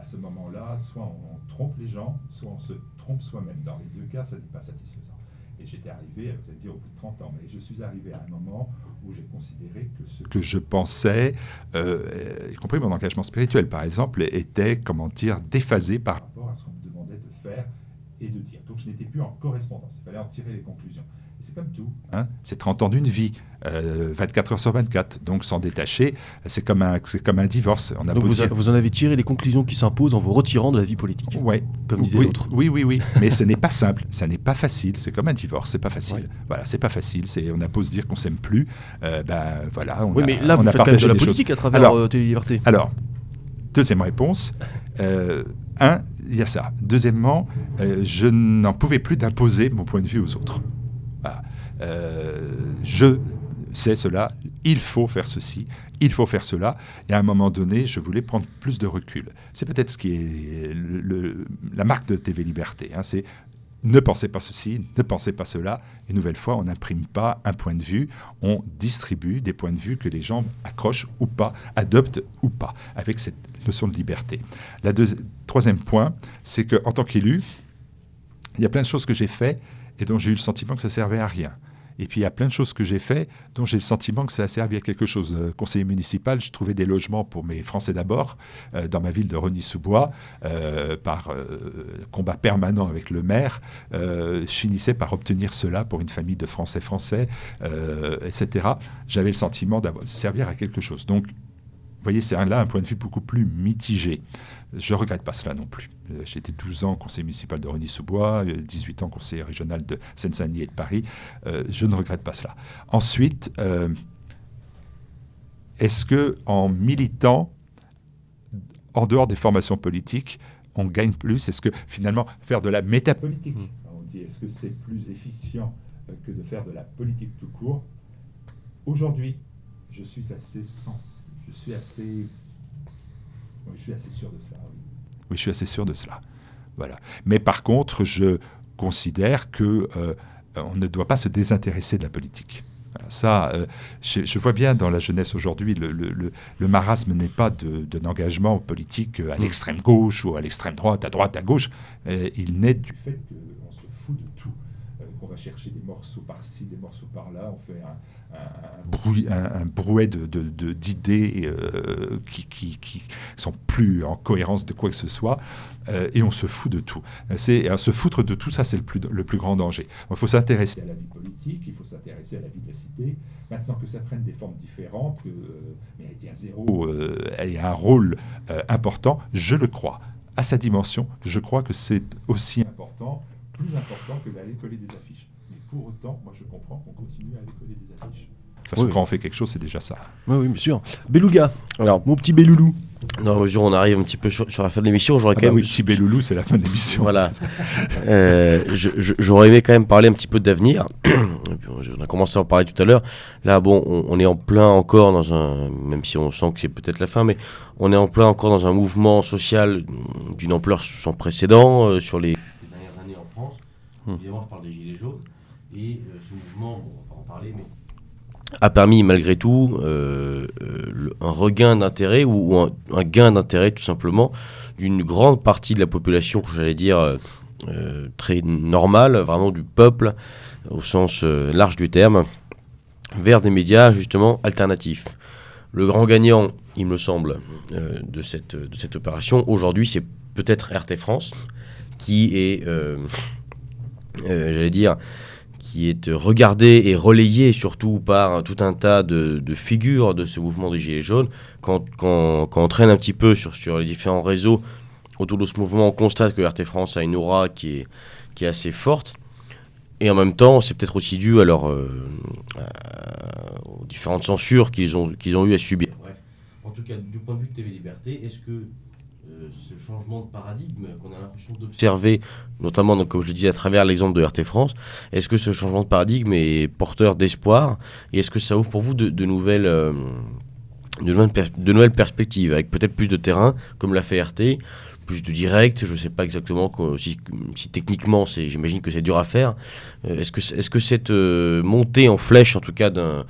Speaker 3: à ce moment-là, soit on, les gens, soit on se trompe soi-même. Dans les deux cas, ça n'est pas satisfaisant. Et j'étais arrivé, vous allez dire, au bout de 30 ans, mais je suis arrivé à un moment où j'ai considéré que ce que je pensais, euh, y compris mon engagement spirituel par exemple, était, comment dire, déphasé par rapport à ce qu'on me demandait de faire et de dire. Donc je n'étais plus en correspondance, il fallait en tirer les conclusions c'est comme tout. Hein. c'est 30 ans d'une vie, 24 euh, heures sur 24. Donc s'en détacher, c'est comme, un, comme un divorce.
Speaker 1: On a donc vous, en avez tiré les conclusions qui s'imposent en vous retirant de la vie politique.
Speaker 3: Ouais.
Speaker 1: Comme disait
Speaker 3: oui,
Speaker 1: l'autre.
Speaker 3: Oui, oui, oui. Mais ce n'est pas simple, ça n'est pas facile. C'est comme un divorce, c'est pas facile. Voilà, c'est pas facile. C'est, on a beau se dire qu'on s'aime plus. Euh, ben voilà. On
Speaker 1: oui, mais là, on vous a faites quand même de la politique à travers alors, euh, Téléliberté.
Speaker 3: Alors, deuxième réponse. un, il y a ça. Deuxièmement, je n'en pouvais plus d'imposer mon point de vue aux autres. Euh, je sais cela, il faut faire ceci, il faut faire cela. Et à un moment donné, je voulais prendre plus de recul. C'est peut-être ce qui est la marque de TV Liberté. Hein, c'est ne pensez pas ceci, ne pensez pas cela. Et nouvelle fois, on n'imprime pas un point de vue, on distribue des points de vue que les gens accrochent ou pas, adoptent ou pas, avec cette notion de liberté. Le troisième point, c'est qu'en tant qu'élu, il y a plein de choses que j'ai faites et dont j'ai eu le sentiment que ça servait à rien. Et puis il y a plein de choses que j'ai fait dont j'ai le sentiment que ça a servi à quelque chose. Euh, conseiller municipal, je trouvais des logements pour mes Français d'abord euh, dans ma ville de Rony-sous-Bois euh, par combat permanent avec le maire. je finissais par obtenir cela pour une famille de Français français, etc. J'avais le sentiment de servir à quelque chose. Donc, vous voyez, c'est là un point de vue beaucoup plus mitigé. Je ne regrette pas cela non plus. Euh, j'ai été 12 ans conseiller municipal de Rony-sous-Bois, 18 euh, ans conseiller régional de Seine-Saint-Denis et de Paris. Euh, je ne regrette pas cela. Ensuite, est-ce que en militant, en dehors des formations politiques, on gagne plus? Est-ce que finalement faire de la métapolitique, mmh. on dit, est-ce que c'est plus efficient que de faire de la politique tout court? Aujourd'hui, je suis assez je suis assez je suis assez sûr de cela. Oui. je suis assez sûr de cela. Voilà. Mais par contre, je considère que euh, on ne doit pas se désintéresser de la politique. ça, euh, je, vois bien dans la jeunesse aujourd'hui, le, le, marasme n'est pas d'un engagement politique à mm. l'extrême gauche ou à l'extrême droite, à droite, à gauche. Euh, il naît du fait qu'on se fout de tout, va chercher des morceaux par-ci, des morceaux par-là, on fait un, un, brouet d'idées euh, qui, qui, sont plus en cohérence de quoi que ce soit, euh, et on se fout de tout. C'est se foutre de tout ça, c'est le plus, le plus grand danger. Il faut s'intéresser à la vie politique, il faut s'intéresser à la vie de la cité. Maintenant que ça prenne des formes différentes, que euh, Méridien Zéro ait un rôle important, je le crois. À sa dimension, je crois que c'est aussi important, plus important que d'aller coller des affiches. Mais pour autant, moi je comprends qu'on continue à aller coller des affiches. De toute façon, quand on fait quelque chose, c'est déjà ça.
Speaker 1: Oui, oui, bien sûr. Beluga, alors mon petit Beloulou.
Speaker 2: Dans mesure où on arrive un petit peu sur, la fin de l'émission, j'aurais ah quand bah même.
Speaker 3: Oui, petit Beloulou, c'est la fin de l'émission.
Speaker 2: Voilà. euh, j'aurais aimé quand même parler un petit peu d'avenir. on a commencé à en parler tout à l'heure. Là, bon, on, est en plein encore dans un. Même si on sent que c'est peut-être la fin, mais on est en plein encore dans un mouvement social d'une ampleur sans précédent euh, sur les, Hmm. Évidemment, je parle des Gilets jaunes. Et euh, ce mouvement, bon, on va pas en parler, mais a permis malgré tout euh, euh, un regain d'intérêt ou, un, gain d'intérêt tout simplement d'une grande partie de la population, j'allais dire euh, très normale, vraiment du peuple au sens large du terme, vers des médias justement alternatifs. Le grand gagnant, il me semble, de, cette, de cette opération aujourd'hui, c'est peut-être RT France, qui est, j'allais dire, qui est regardé et relayé surtout par tout un tas de, figures de ce mouvement des Gilets jaunes. Quand, quand, on traîne un petit peu sur, sur les différents réseaux autour de ce mouvement, on constate que RT France a une aura qui est, qui est assez forte. Et en même temps, c'est peut-être aussi dû à euh, aux différentes censures qu'ils ont, qu'ils ont eu à subir. Bref, en tout cas, du point de vue de TV Liberté, est-ce que ce changement de paradigme qu'on a l'impression d'observer, notamment, comme je le disais, à travers l'exemple de RT France, est-ce que ce changement de paradigme est porteur d'espoir Et est-ce que ça ouvre pour vous de, nouvelles, euh, de, nouvelles perspectives, avec peut-être plus de terrain, comme l'a fait RT plus de direct, je ne sais pas exactement si, techniquement, j'imagine que c'est dur à faire. Euh, est-ce que, est -ce que cette euh, montée en flèche, en tout cas, d'un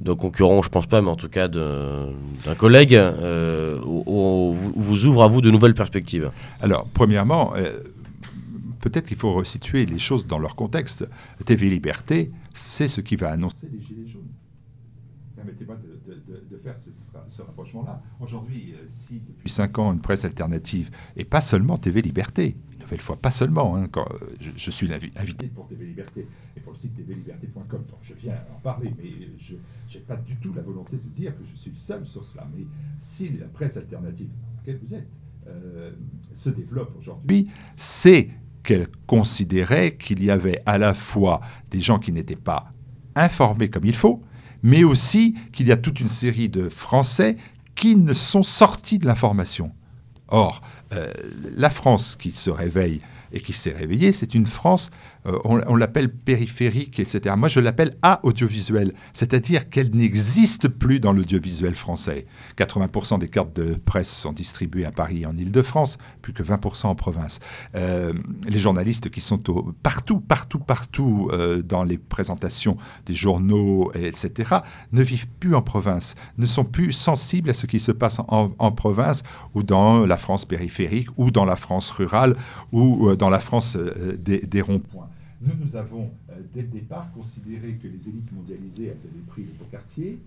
Speaker 2: d'un concurrent, je pense pas, mais en tout cas d'un collègue, euh, vous, ouvre à vous de nouvelles perspectives
Speaker 3: Alors, premièrement, euh, peut-être qu'il faut resituer les choses dans leur contexte. TV Liberté, c'est ce qui va annoncer les Gilets jaunes. Permettez-moi de, faire ce, rapprochement-là. Aujourd'hui, euh, si depuis cinq ans, une presse alternative, et pas seulement TV Liberté, nouvelle fois, pas seulement, hein, quand, je, suis invité pour TV Liberté et pour le site tvliberté.com, donc je viens en parler, mais je n'ai pas du tout la volonté de dire que je suis le seul sur cela. Mais si la presse alternative dans laquelle vous êtes euh, se développe aujourd'hui, c'est qu'elle considérait qu'il y avait à la fois des gens qui n'étaient pas informés comme il faut, mais aussi qu'il y a toute une série de Français qui ne sont sortis de l'information. Or, euh, la France qui se réveille et qui s'est réveillée, c'est une France euh, on, l'appelle périphérique, etc. Moi, je l'appelle a-audiovisuel, c'est-à-dire qu'elle n'existe plus dans l'audiovisuel français. 80% des cartes de presse sont distribuées à Paris et en Ile-de-France, plus que 20% en province. Euh, les journalistes qui sont partout, partout, partout euh, dans les présentations des journaux, etc., ne vivent plus en province, ne sont plus sensibles à ce qui se passe en, province ou dans la France périphérique ou dans la France rurale ou dans la France des ronds-points. Nous, nous avons, dès le départ, considéré que les élites mondialisées, elles avaient pris le quartier,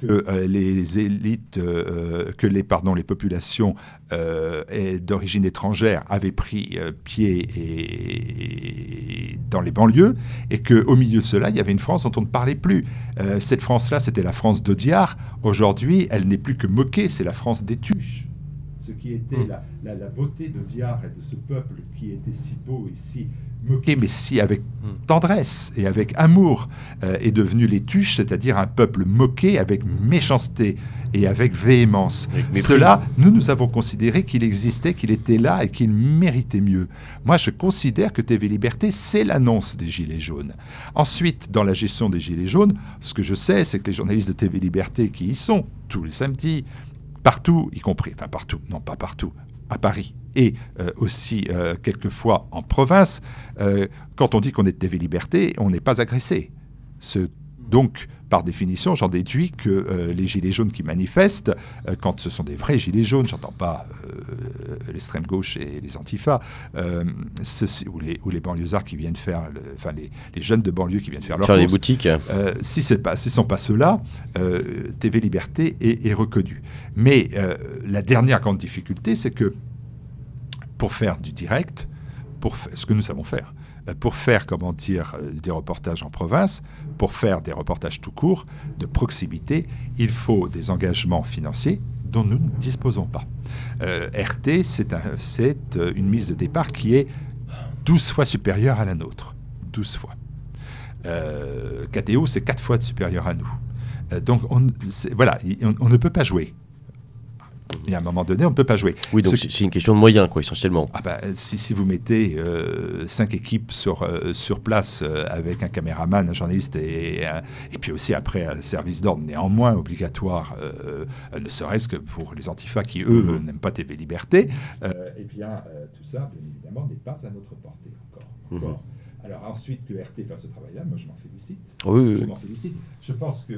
Speaker 3: que euh, les élites, euh, que les, pardon, les populations euh, d'origine étrangère avaient pris pied et, dans les banlieues, et qu'au milieu de cela, il y avait une France dont on ne parlait plus. cette France-là, c'était la France d'Audiard. Aujourd'hui, elle n'est plus que moquée, c'est la France des tuches. Ce qui était hmm. la, la, beauté d'Audiard et de ce peuple qui était si beau et si moqué, mais si avec tendresse et avec amour, euh, est devenu les tuches, c'est-à-dire un peuple moqué avec méchanceté et avec véhémence. Cela, nous, nous avons considéré qu'il existait, qu'il était là et qu'il méritait mieux. Moi, je considère que TV Liberté, c'est l'annonce des Gilets jaunes. Ensuite, dans la gestion des Gilets jaunes, ce que je sais, c'est que les journalistes de TV Liberté qui y sont tous les samedis, partout, y compris, enfin partout, non pas partout, à Paris et euh, aussi euh, quelquefois en province, euh, quand on dit qu'on est TV Liberté, on n'est pas agressé. Ce, donc, par définition, j'en déduis que les gilets jaunes qui manifestent, quand ce sont des vrais gilets jaunes, j'entends pas l'extrême gauche et les antifas, ou, les, ou les banlieusards qui viennent faire, enfin les, les, jeunes de banlieue qui viennent faire leur
Speaker 2: faire les boutiques.
Speaker 3: si ce ne sont pas ceux-là, TV Liberté est, est reconnu. Mais la dernière grande difficulté, c'est que pour faire du direct, pour ce que nous savons faire, euh, pour faire, comment dire, euh, des reportages en province, pour faire des reportages tout court, de proximité, il faut des engagements financiers dont nous ne disposons pas. Euh, RT, c'est une mise de départ qui est 12 fois supérieure à la nôtre. 12 fois. KTO, c'est 4 fois supérieur à nous. donc, on, voilà, on ne peut pas jouer. Et à un moment donné, on ne peut pas jouer.
Speaker 2: Oui, donc c'est une question de moyens, quoi, essentiellement.
Speaker 3: Ah bah, si, si, vous mettez euh, cinq équipes sur, euh, sur place euh, avec un caméraman, un journaliste et, et puis aussi après un service d'ordre néanmoins obligatoire, ne serait-ce que pour les antifas qui, eux, mhm. n'aiment pas TV Liberté, eh bien, tout ça, bien évidemment, n'est pas à notre portée encore. Mhm. Alors ensuite que RT fasse ce travail-là, moi je m'en félicite.
Speaker 2: Oui,
Speaker 3: je m'en félicite. Je pense que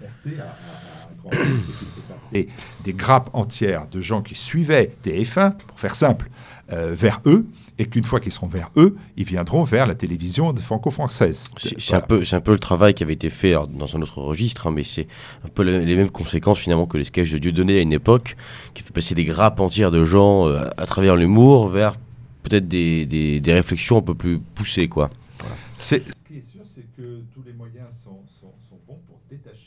Speaker 3: RT a, un grand ce qu'il fait passer des grappes entières de gens qui suivaient TF1, pour faire simple, euh, vers eux, et qu'une fois qu'ils seront vers eux, ils viendront vers la télévision franco-française.
Speaker 2: C'est un, peu, un peu le travail qui avait été fait dans un autre registre, hein, mais c'est un peu les, mêmes conséquences finalement que les sketchs de Dieudonné à une époque, qui fait passer des grappes entières de gens euh, à travers l'humour vers peut-être des, des, réflexions un peu plus poussées. Quoi
Speaker 3: est sûr, c'est que tous les moyens sont, sont, bons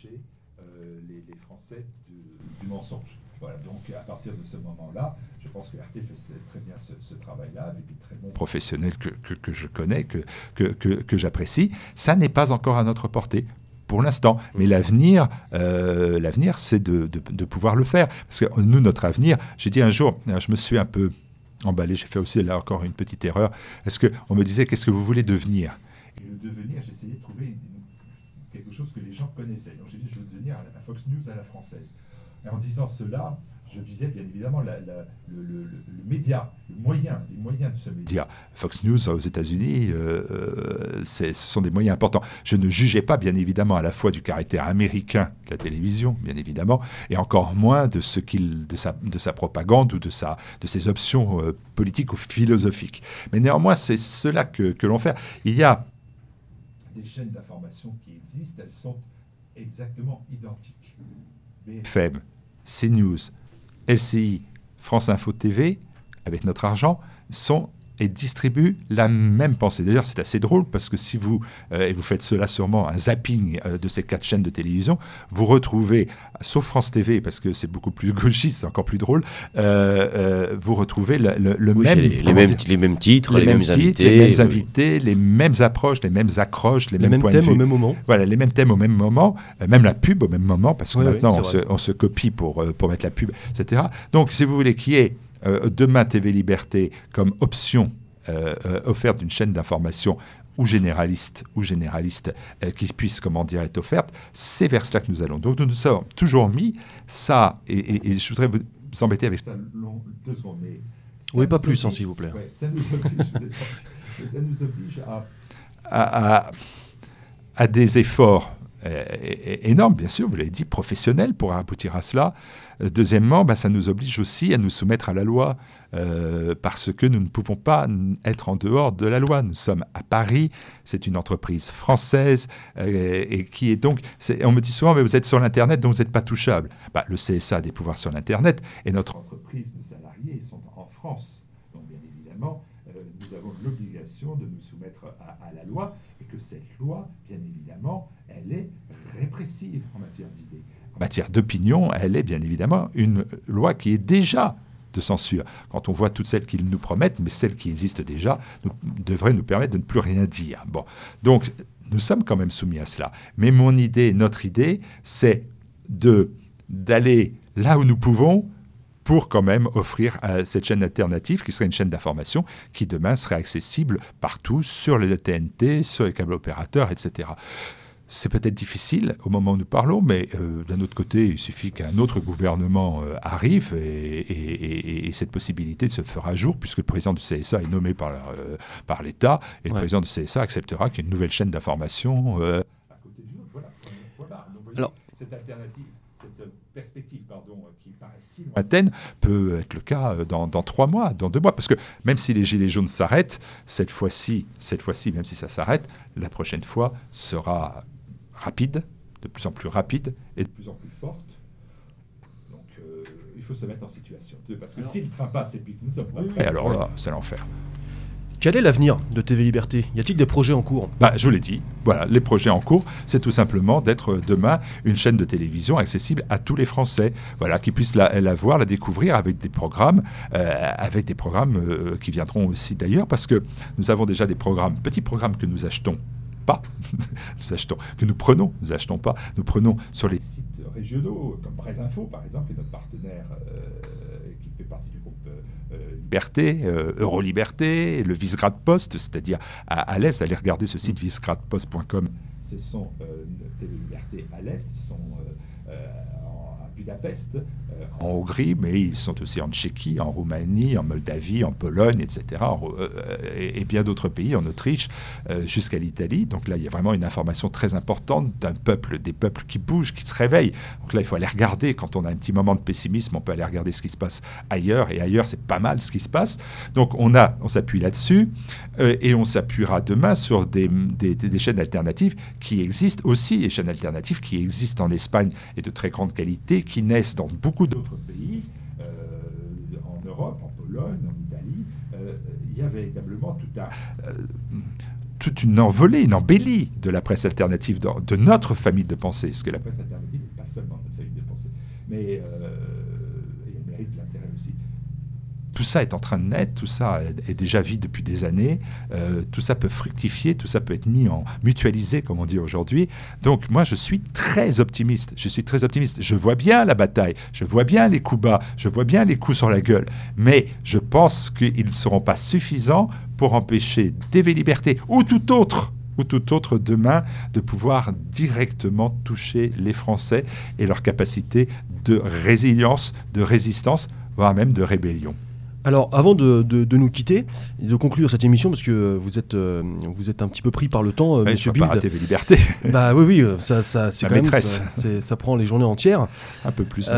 Speaker 3: euh, les, Français du, mensonge. Voilà, donc à partir de ce moment-là, je pense que RT fait très bien ce, travail-là avec des très bons professionnels que, que, je connais, que, que, j'apprécie. Ça n'est pas encore à notre portée pour l'instant. Mais l'avenir, euh, l'avenir, c'est de, de, pouvoir le faire. Parce que nous, notre avenir, j'ai dit un jour, je me suis un peu emballé. J'ai fait aussi là encore une petite erreur. Est-ce que on me disait qu'est-ce que vous voulez devenir? Le devenir, j'essayais de trouver quelque chose que les gens connaissaient. Donc j'ai dit je veux devenir la Fox News à la française. Et en disant cela, je visais bien évidemment le, média, le moyen, les moyens de ce média. Fox News aux États-Unis, euh, euh, ce sont des moyens importants. Je ne jugeais pas bien évidemment à la fois du caractère américain de la télévision, bien évidemment, et encore moins de, ce de sa propagande ou de, sa, de ses options euh, politiques ou philosophiques. Mais néanmoins, c'est cela que, que l'on fait. Il y a des chaînes d'information qui existent, elles sont exactement identiques. BFM, CNews, LCI, France Info TV, avec notre argent, sont et distribuent la même pensée. D'ailleurs, c'est assez drôle parce que si vous, euh, et vous faites cela sûrement, un zapping euh, de ces quatre chaînes de télévision, vous retrouvez, sauf France TV, parce que c'est beaucoup plus gauchiste, c'est encore plus drôle, euh, vous retrouvez le, même...
Speaker 2: Les, mêmes, les mêmes titres, les, mêmes, invités.
Speaker 3: Les mêmes invités, les mêmes approches, les mêmes accroches, les, mêmes,
Speaker 1: thèmes au même moment.
Speaker 3: Voilà, les mêmes thèmes au même moment, même la pub au même moment, parce que maintenant on, se, on, se, copie pour, pour mettre la pub, etc. Donc, si vous voulez qu'il y ait euh, demain TV Liberté comme option euh, euh, offerte d'une chaîne d'information ou généraliste ou généraliste qui puisse, comment dire, être offerte, c'est vers cela que nous allons. Donc nous nous sommes toujours mis ça, et, je voudrais vous embêter avec ça deux secondes. Mais
Speaker 1: oui, pas plus, hein, s'il vous plaît.
Speaker 3: ça, nous oblige, à, à, à, des efforts énorme, bien sûr, vous l'avez dit, professionnel pour aboutir à cela. Deuxièmement, bah, ça nous oblige aussi à nous soumettre à la loi. Euh, parce que nous ne pouvons pas être en dehors de la loi. Nous sommes à Paris, c'est une entreprise française euh, et qui est donc. on me dit souvent, mais vous êtes sur l'Internet, donc vous n'êtes pas touchable. Bah, le CSA a des pouvoirs sur l'Internet et notre entreprise, nos salariés sont en France. Donc bien évidemment, euh, nous avons l'obligation de nous soumettre à, la loi et que cette loi, bien évidemment, elle est répressive en matière d'idées. Matière d'opinion, elle est bien évidemment une loi qui est déjà de censure. Quand on voit toutes celles qu'ils nous promettent, mais celles qui existent déjà, devraient nous permettre de ne plus rien dire. Bon, donc nous sommes quand même soumis à cela. Mais mon idée, notre idée, c'est d'aller là où nous pouvons pour quand même offrir euh, cette chaîne alternative qui serait une chaîne d'information qui demain serait accessible partout sur les TNT, sur les câbles opérateurs, etc. C'est peut-être difficile au moment où nous parlons, mais euh, d'un autre côté, il suffit qu'un autre gouvernement euh, arrive et, cette possibilité se fera jour, puisque le président du CSA est nommé par, euh, par l'État, et le président du CSA acceptera qu'il y ait une nouvelle chaîne d'information à côté d'une autre. Voilà. Alors, cette alternative, cette perspective pardon, qui paraît si lointaine peut être le cas dans, dans, trois mois, dans deux mois, parce que même si les Gilets jaunes s'arrêtent, cette fois-ci, cette fois-ci, même si ça s'arrête, la prochaine fois sera rapide, de plus en plus rapide et de plus en plus forte. Donc euh, il faut se mettre en situation. Parce que si le train passe et puis que nous sommes pas alors là, c'est l'enfer.
Speaker 1: Quel est l'avenir de TV Liberté? Y a-t-il des projets en cours?
Speaker 3: Bah, Je vous l'ai dit. Voilà, les projets en cours, c'est tout simplement d'être demain une chaîne de télévision accessible à tous les Français, voilà, qui puissent la, la voir, la découvrir avec des programmes, euh, avec des programmes euh, qui viendront aussi d'ailleurs, parce que nous avons déjà des programmes, petits programmes que nous achetons pas, nous achetons, que nous prenons, nous achetons pas, nous prenons sur les sites régionaux, comme Info par exemple, qui est notre partenaire euh, qui fait partie du groupe euh, euh, Liberté, Euroliberté, le Visegrad Post, c'est-à-dire à, l'Est, allez regarder ce site visegradpost.com. Ce sont Télé Liberté à l'Est, ils sont Budapest, euh, en Hongrie, mais ils sont aussi en Tchéquie, en Roumanie, en Moldavie, en Pologne, etc., euh, et, bien d'autres pays, en Autriche, euh, jusqu'à l'Italie. Donc là, il y a vraiment une information très importante d'un peuple, des peuples qui bougent, qui se réveillent. Donc là, il faut aller regarder. Quand on a un petit moment de pessimisme, on peut aller regarder ce qui se passe ailleurs, et ailleurs, c'est pas mal ce qui se passe. Donc on on s'appuie là-dessus, et on s'appuiera demain sur des, des, des, chaînes alternatives qui existent aussi, des chaînes alternatives qui existent en Espagne et de très grande qualité, qui naissent dans beaucoup d'autres pays, euh, en Europe, en Pologne, en Italie, euh, il y a véritablement tout un, euh, toute une envolée, une embellie de la presse alternative, de, notre famille de pensée. Parce que la presse alternative n'est pas seulement notre famille de pensée, mais elle mérite de l'intérêt aussi tout ça est en train de naître, tout ça est déjà vide depuis des années, euh, tout ça peut fructifier, tout ça peut être mis en mutualisé, comme on dit aujourd'hui. Donc moi, je suis très optimiste. Je suis très optimiste. Je vois bien la bataille, je vois bien les coups bas, je vois bien les coups sur la gueule, mais je pense qu'ils ne seront pas suffisants pour empêcher TV Liberté ou tout autre ou tout autre demain de pouvoir directement toucher les Français et leur capacité de résilience, de résistance, voire même de rébellion.
Speaker 1: Alors, avant de, nous quitter et de conclure cette émission, parce que vous êtes, euh, vous êtes un petit peu pris par le temps,
Speaker 3: euh, Monsieur Bild. Pas TV Liberté.
Speaker 1: Bah oui, oui, euh, ça, ça c'est quand même, ça, prend les journées entières.
Speaker 3: Un peu plus.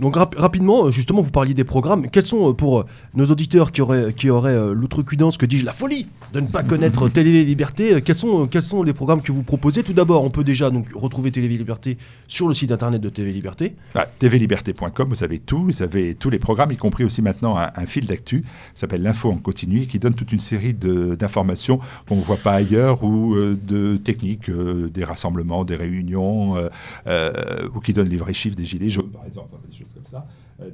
Speaker 1: donc rapidement, justement, vous parliez des programmes. Quels sont pour nos auditeurs qui auraient, qui auraient l'outrecuidance, que dis-je, la folie de ne pas connaître Télé Liberté Quels sont, quels sont les programmes que vous proposez? Tout d'abord, on peut déjà donc retrouver Télé Liberté sur le site internet de TV Liberté.
Speaker 3: Ah, TVLiberté.com, vous avez tout, vous avez tous les programmes, y compris aussi maintenant un, fil d'actu s'appelle l'info en continu qui donne toute une série d'informations qu'on ne voit pas ailleurs ou euh, de techniques, euh, des rassemblements, des réunions, euh, ou qui donne les vrais chiffres des gilets jaunes, par exemple, des choses comme ça.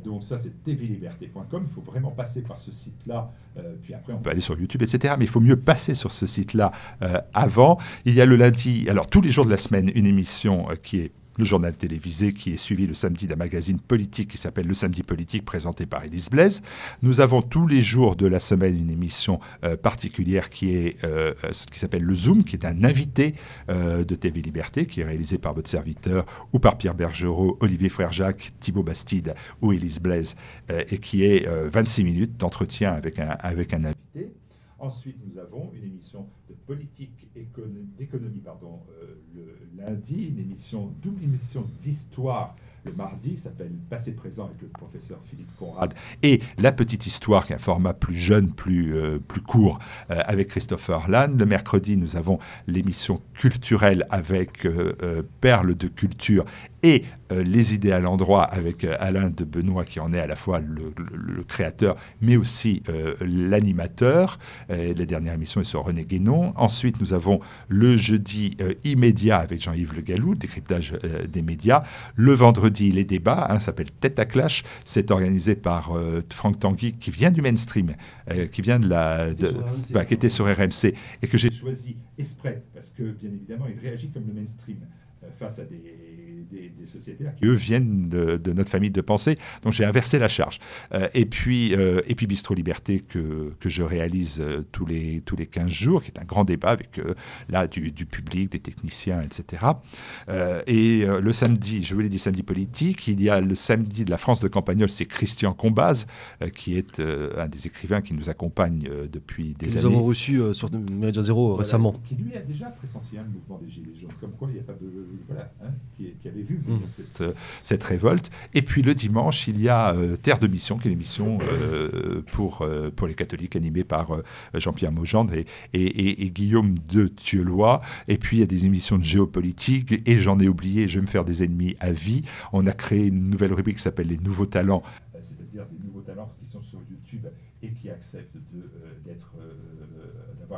Speaker 3: donc ça, c'est tvliberté.com. Il faut vraiment passer par ce site-là. puis après, on peut aller sur YouTube, etc. Mais il faut mieux passer sur ce site-là avant. Il y a le lundi, alors tous les jours de la semaine, une émission qui est le journal télévisé qui est suivi le samedi d'un magazine politique qui s'appelle Le Samedi Politique, présenté par Élise Blaise. Nous avons tous les jours de la semaine une émission euh, particulière qui est euh, ce qui s'appelle le Zoom, qui est un invité euh, de TV Liberté, qui est réalisé par votre serviteur ou par Pierre Bergerot, Olivier Frère-Jacques, Thibaut Bastide ou Élise Blaise, et qui est 26 minutes d'entretien avec un, avec un invité. Ensuite, nous avons une émission de politique d'économie pardon, le lundi, une émission, double émission d'histoire le mardi, s'appelle Passé présent avec le professeur Philippe Conrad, et La petite histoire, qui est un format plus jeune, plus, euh, plus court, euh, avec Christopher Lann. Le mercredi, nous avons l'émission culturelle avec euh, Perles de culture et Les idées à l'endroit avec Alain de Benoît, qui en est à la fois le, créateur, mais aussi l'animateur. la dernière émission est sur René Guénon. Ensuite, nous avons le jeudi immédiat avec Jean-Yves Le Gallou, décryptage des médias. Le vendredi, les débats, hein, s'appelle Tête à Clash. C'est organisé par euh, Franck Tanguy, qui vient du mainstream, euh, qui vient de la. Bah, qui était sur RMC, et que j'ai choisi exprès, parce que, bien évidemment, il réagit comme le mainstream euh, face à des des, sociétés qui, eux, viennent de, notre famille de pensée. Donc j'ai inversé la charge. Euh, et, puis, euh, et puis Bistro Liberté, que, que je réalise euh, tous, les, tous les 15 jours, qui est un grand débat avec là du, du, public, des techniciens, etc. et le samedi, je vous l'ai dit, samedi politique, il y a le samedi de la France de Campagnol, c'est Christian Combaz, qui est un des écrivains qui nous accompagne depuis des années.
Speaker 1: Nous avons reçu sur Média Zéro récemment.
Speaker 3: Qui lui a déjà pressenti hein, le mouvement des Gilets jaunes, comme quoi il n'y a pas de. Voilà, hein, qui, qui avait vu mmh. cette, euh, cette, révolte. Et puis le dimanche, il y a euh, Terre de Mission, qui est l'émission euh, pour, pour les catholiques animée par Jean-Pierre Maugendre et, et, Guillaume de Thieulois. Et puis il y a des émissions de géopolitique, et j'en ai oublié, je vais me faire des ennemis à vie. On a créé une nouvelle rubrique qui s'appelle Les Nouveaux Talents. C'est-à-dire des nouveaux talents qui sont sur YouTube et qui acceptent d'être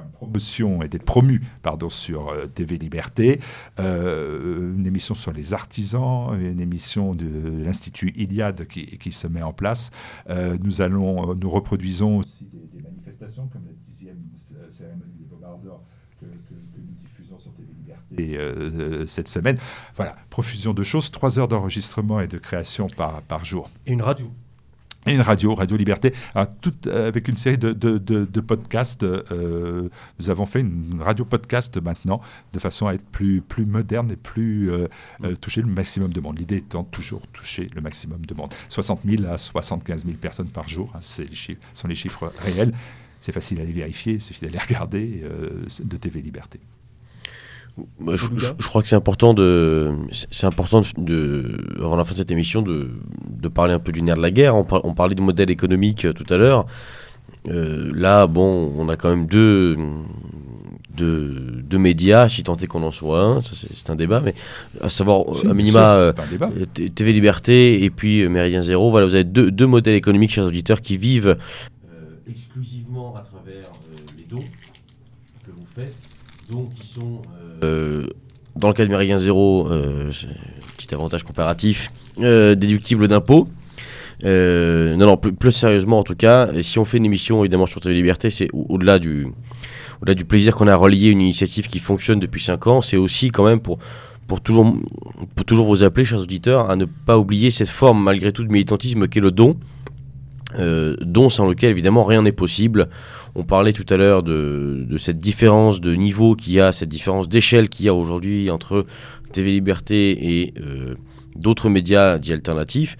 Speaker 3: une promotion et d'être promu pardon, sur euh, TV Liberté, euh, une émission sur les artisans, une émission de l'Institut Iliade qui, se met en place. Euh, nous, allons, nous reproduisons aussi des, manifestations comme la dixième cérémonie des Bobardeurs que, que, nous diffusons sur TV Liberté cette semaine. Voilà, profusion de choses, trois heures d'enregistrement et de création par jour.
Speaker 1: Et une radio
Speaker 3: et une radio, Radio Liberté, tout, euh, avec une série de, de, podcasts. Euh, nous avons fait une radio podcast maintenant, de façon à être plus, plus moderne et plus euh, mm. toucher le maximum de monde. L'idée étant toujours toucher le maximum de monde. 60 000 à 75 000 personnes par jour, hein, c'est les chiffres, sont les chiffres réels. C'est facile à les vérifier, il suffit d'aller regarder de TV Liberté.
Speaker 2: Bah, je, crois que c'est important de, c'est important de, avant la fin de cette émission, de, de parler un peu du nerf de la guerre. On, on parlait de modèle économique euh, tout à l'heure. Euh, là, bon, on a quand même deux, deux, deux médias, si tant est qu'on en soit un, c'est un débat, mais à savoir, à minima, euh, TV Liberté et puis Méridien Zéro. Voilà, vous avez deux, deux modèles économiques, chers auditeurs, qui vivent exclusivement à travers les dons que vous faites, dons qui sont euh, dans le cas de Méridien Zéro, euh, petit avantage comparatif, euh, déductible d'impôt. non, non, plus, sérieusement en tout cas, si on fait une émission évidemment sur TV Liberté, c'est au-delà du, plaisir qu'on a à relier une initiative qui fonctionne depuis 5 ans, c'est aussi quand même pour toujours vous appeler, chers auditeurs, à ne pas oublier cette forme malgré tout de militantisme qu'est le don, don sans lequel évidemment rien n'est possible. On parlait tout à l'heure de, cette différence de niveau qu'il y a, cette différence d'échelle qu'il y a aujourd'hui entre TV Liberté et euh, d'autres médias dits alternatifs.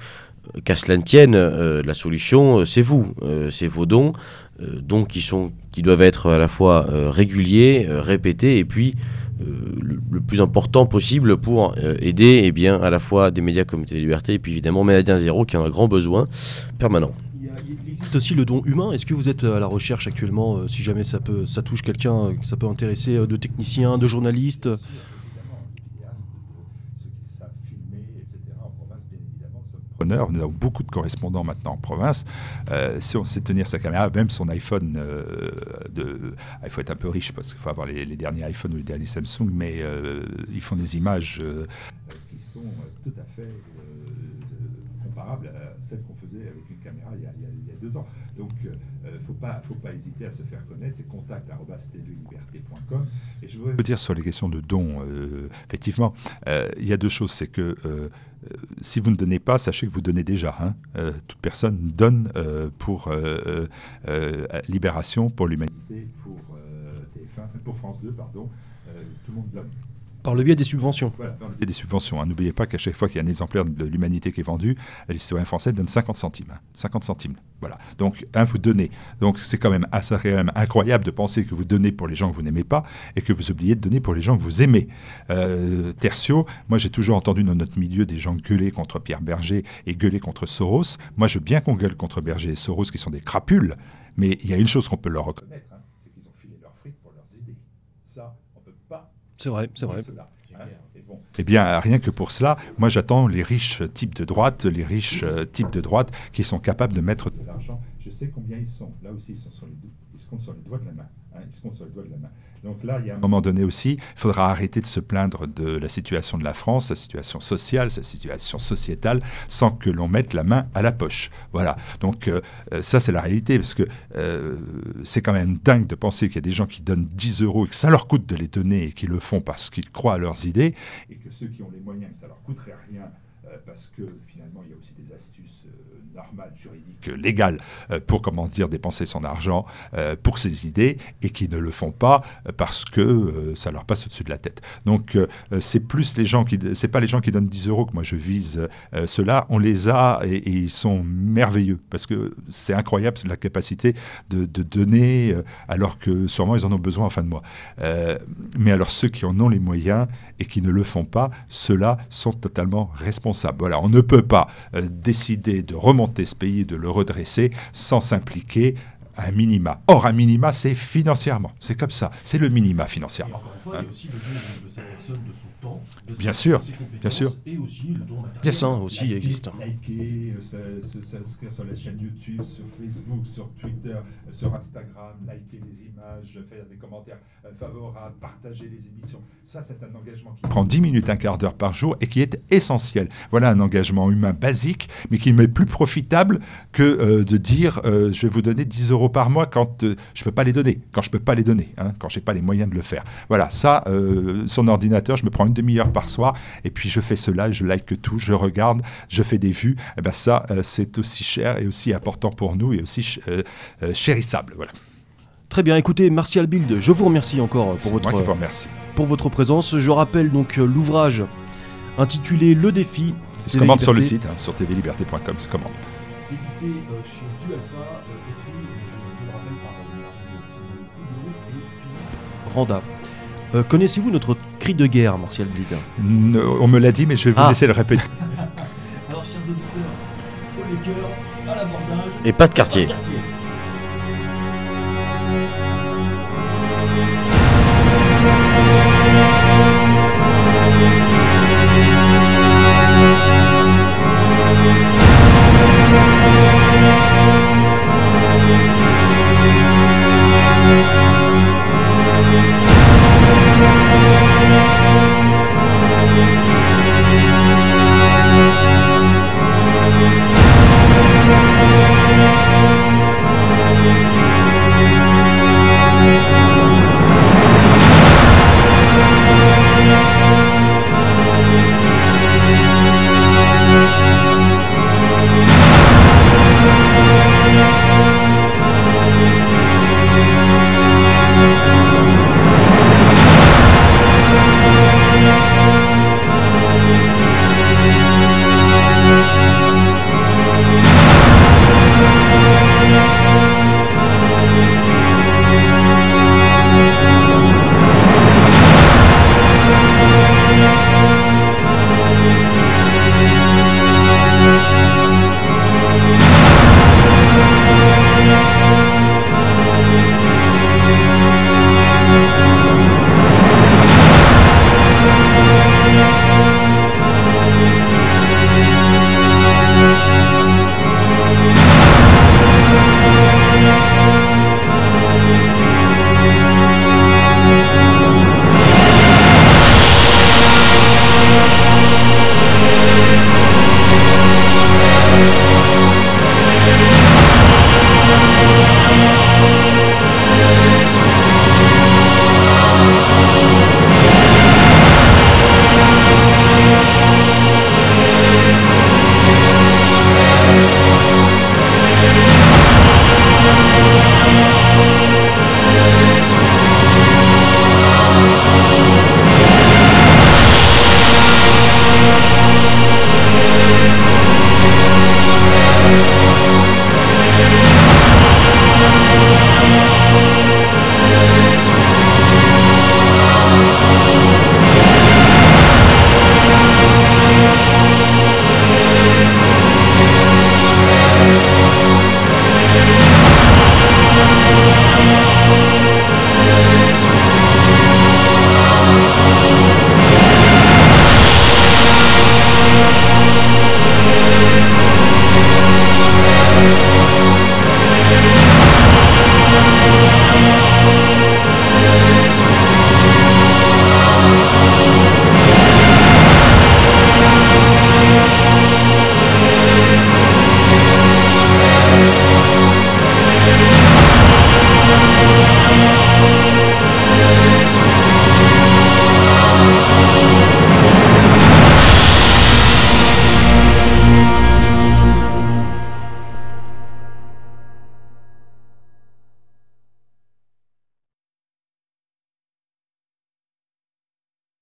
Speaker 2: Euh, qu'à cela ne tienne, euh, la solution, c'est vous, c'est vos dons, dons qui, sont, qui doivent être à la fois réguliers, répétés, et puis le, plus important possible pour aider eh à la fois des médias comme TV Liberté, et puis évidemment Médien Zéro qui en a un grand besoin permanent
Speaker 1: aussi le don humain. Est-ce que vous êtes à la recherche actuellement, euh, si jamais ça, peut, ça touche quelqu'un, euh, ça peut intéresser, euh, de techniciens, de journalistes
Speaker 3: Nous avons beaucoup de correspondants maintenant en province. si on sait tenir sa caméra, même son iPhone, il faut être un peu riche parce qu'il faut avoir les, derniers iPhones ou les derniers Samsung, mais ils font des images qui sont tout à fait comparables à celles qu'on faisait avec une caméra il y a, deux ans. Donc, euh, ne faut pas, faut pas hésiter à se faire connaître. C'est contact.tvliberté.com. Et je voudrais dire sur les questions de dons, euh, effectivement, euh, il y a deux choses. C'est que si vous ne donnez pas, sachez que vous donnez déjà. Hein. toute personne donne pour Libération, pour l'humanité, pour, pour France 2, pardon. tout le monde donne.
Speaker 1: Par le biais des subventions.
Speaker 3: Des subventions. hein. N'oubliez pas qu'à chaque fois qu'il y a un exemplaire de l'humanité qui est vendu, les citoyens français donnent 50 centimes. hein. 50 centimes. Voilà. Donc, un, vous donnez. Donc, c'est quand même assez quand même incroyable de penser que vous donnez pour les gens que vous n'aimez pas et que vous oubliez de donner pour les gens que vous aimez. Euh, tertio, moi j'ai toujours entendu dans notre milieu des gens gueuler contre Pierre Berger et gueuler contre Soros. Moi je veux bien qu'on gueule contre Berger et Soros qui sont des crapules, mais il y a une chose qu'on peut leur reconnaître, hein, c'est qu'ils ont filé leur fric pour leurs idées. Ça, on ne peut pas
Speaker 1: C'est vrai, c'est vrai.
Speaker 3: hein. Bon. Eh bien, rien que pour cela, moi j'attends les riches types de droite, les riches euh, types de droite qui sont capables de mettre de l'argent. Je sais combien ils sont. Là aussi, ils sont sur les, ils se comptent sur les doigts de la main. hein, ils se comptent sur les doigts de la main. Donc là, il y a un moment donné aussi, il faudra arrêter de se plaindre de la situation de la France, sa situation sociale, sa situation sociétale, sans que l'on mette la main à la poche. Voilà. Donc euh, euh, ça, c'est la réalité, parce que euh, c'est quand même dingue de penser qu'il y a des gens qui donnent 10 euros et que ça leur coûte de les donner et qui le font parce qu'ils croient à leurs idées, et que ceux qui ont les moyens, ça leur coûterait rien, parce que finalement, il y a aussi des astuces normales, juridiques, euh, légales, euh, pour, comment dire, dépenser son argent euh, pour ses idées, et qui ne le font pas parce que ça leur passe au-dessus de la tête. Donc, c'est plus les gens qui, c'est pas les gens qui donnent 10 euros que moi je vise. Ceux-là, on les a et, ils sont merveilleux parce que c'est incroyable la capacité de, de donner alors que sûrement ils en ont besoin en fin de mois. Mais alors ceux qui en ont les moyens et qui ne le font pas, ceux-là sont totalement responsables. Voilà, on ne peut pas décider de remonter de le redresser sans s'impliquer un minima. Or, un minima, c'est financièrement. C'est comme ça. C'est le minima financièrement.
Speaker 1: Temps, de
Speaker 3: Bien sûr, bien sûr.
Speaker 1: et aussi le don matériel.
Speaker 2: Bien sûr, aussi, il existe.
Speaker 3: Liker, euh, se- se- s'inscrire sur la chaîne YouTube, sur Facebook, sur Twitter, sur Instagram, liker les images, faire des commentaires euh, favorables, partager les émissions. Ça, c'est un engagement qui prend 10 minutes, un quart d'heure par jour et qui est essentiel. Voilà un engagement humain basique, mais qui m'est plus profitable que euh, de dire euh, je vais vous donner 10 euros par mois quand euh, je ne peux pas les donner, quand je ne peux pas les donner, hein, quand je n'ai pas les moyens de le faire. Voilà, ça, euh, son ordinateur, je me prends une demi-heure par soir et puis je fais cela, je like tout, je regarde, je fais des vues. Et ben ça, euh, c'est aussi cher et aussi important pour nous et aussi ch- euh, euh, chérissable. Voilà.
Speaker 1: Très bien, écoutez, Martial Bild, je vous remercie encore pour
Speaker 3: moi
Speaker 1: votre,
Speaker 3: qui vous remercie.
Speaker 1: pour votre présence. Je rappelle donc l'ouvrage intitulé Le défi.
Speaker 3: Il se commande sur le site, hein, sur tvliberté.com, se commande.
Speaker 1: Édité chez Dualpha, écrit, je le rappelle, par et Philippe Randa. Euh, Connaissez-vous notre cri de guerre, Martial
Speaker 3: Ne- On me l'a dit, mais je vais vous
Speaker 1: Ah.
Speaker 3: laisser le répéter.
Speaker 1: Alors, chers auditeurs, au les cœurs, à l'abordage,
Speaker 2: Et pas de quartier.
Speaker 1: quartier.
Speaker 4: Thank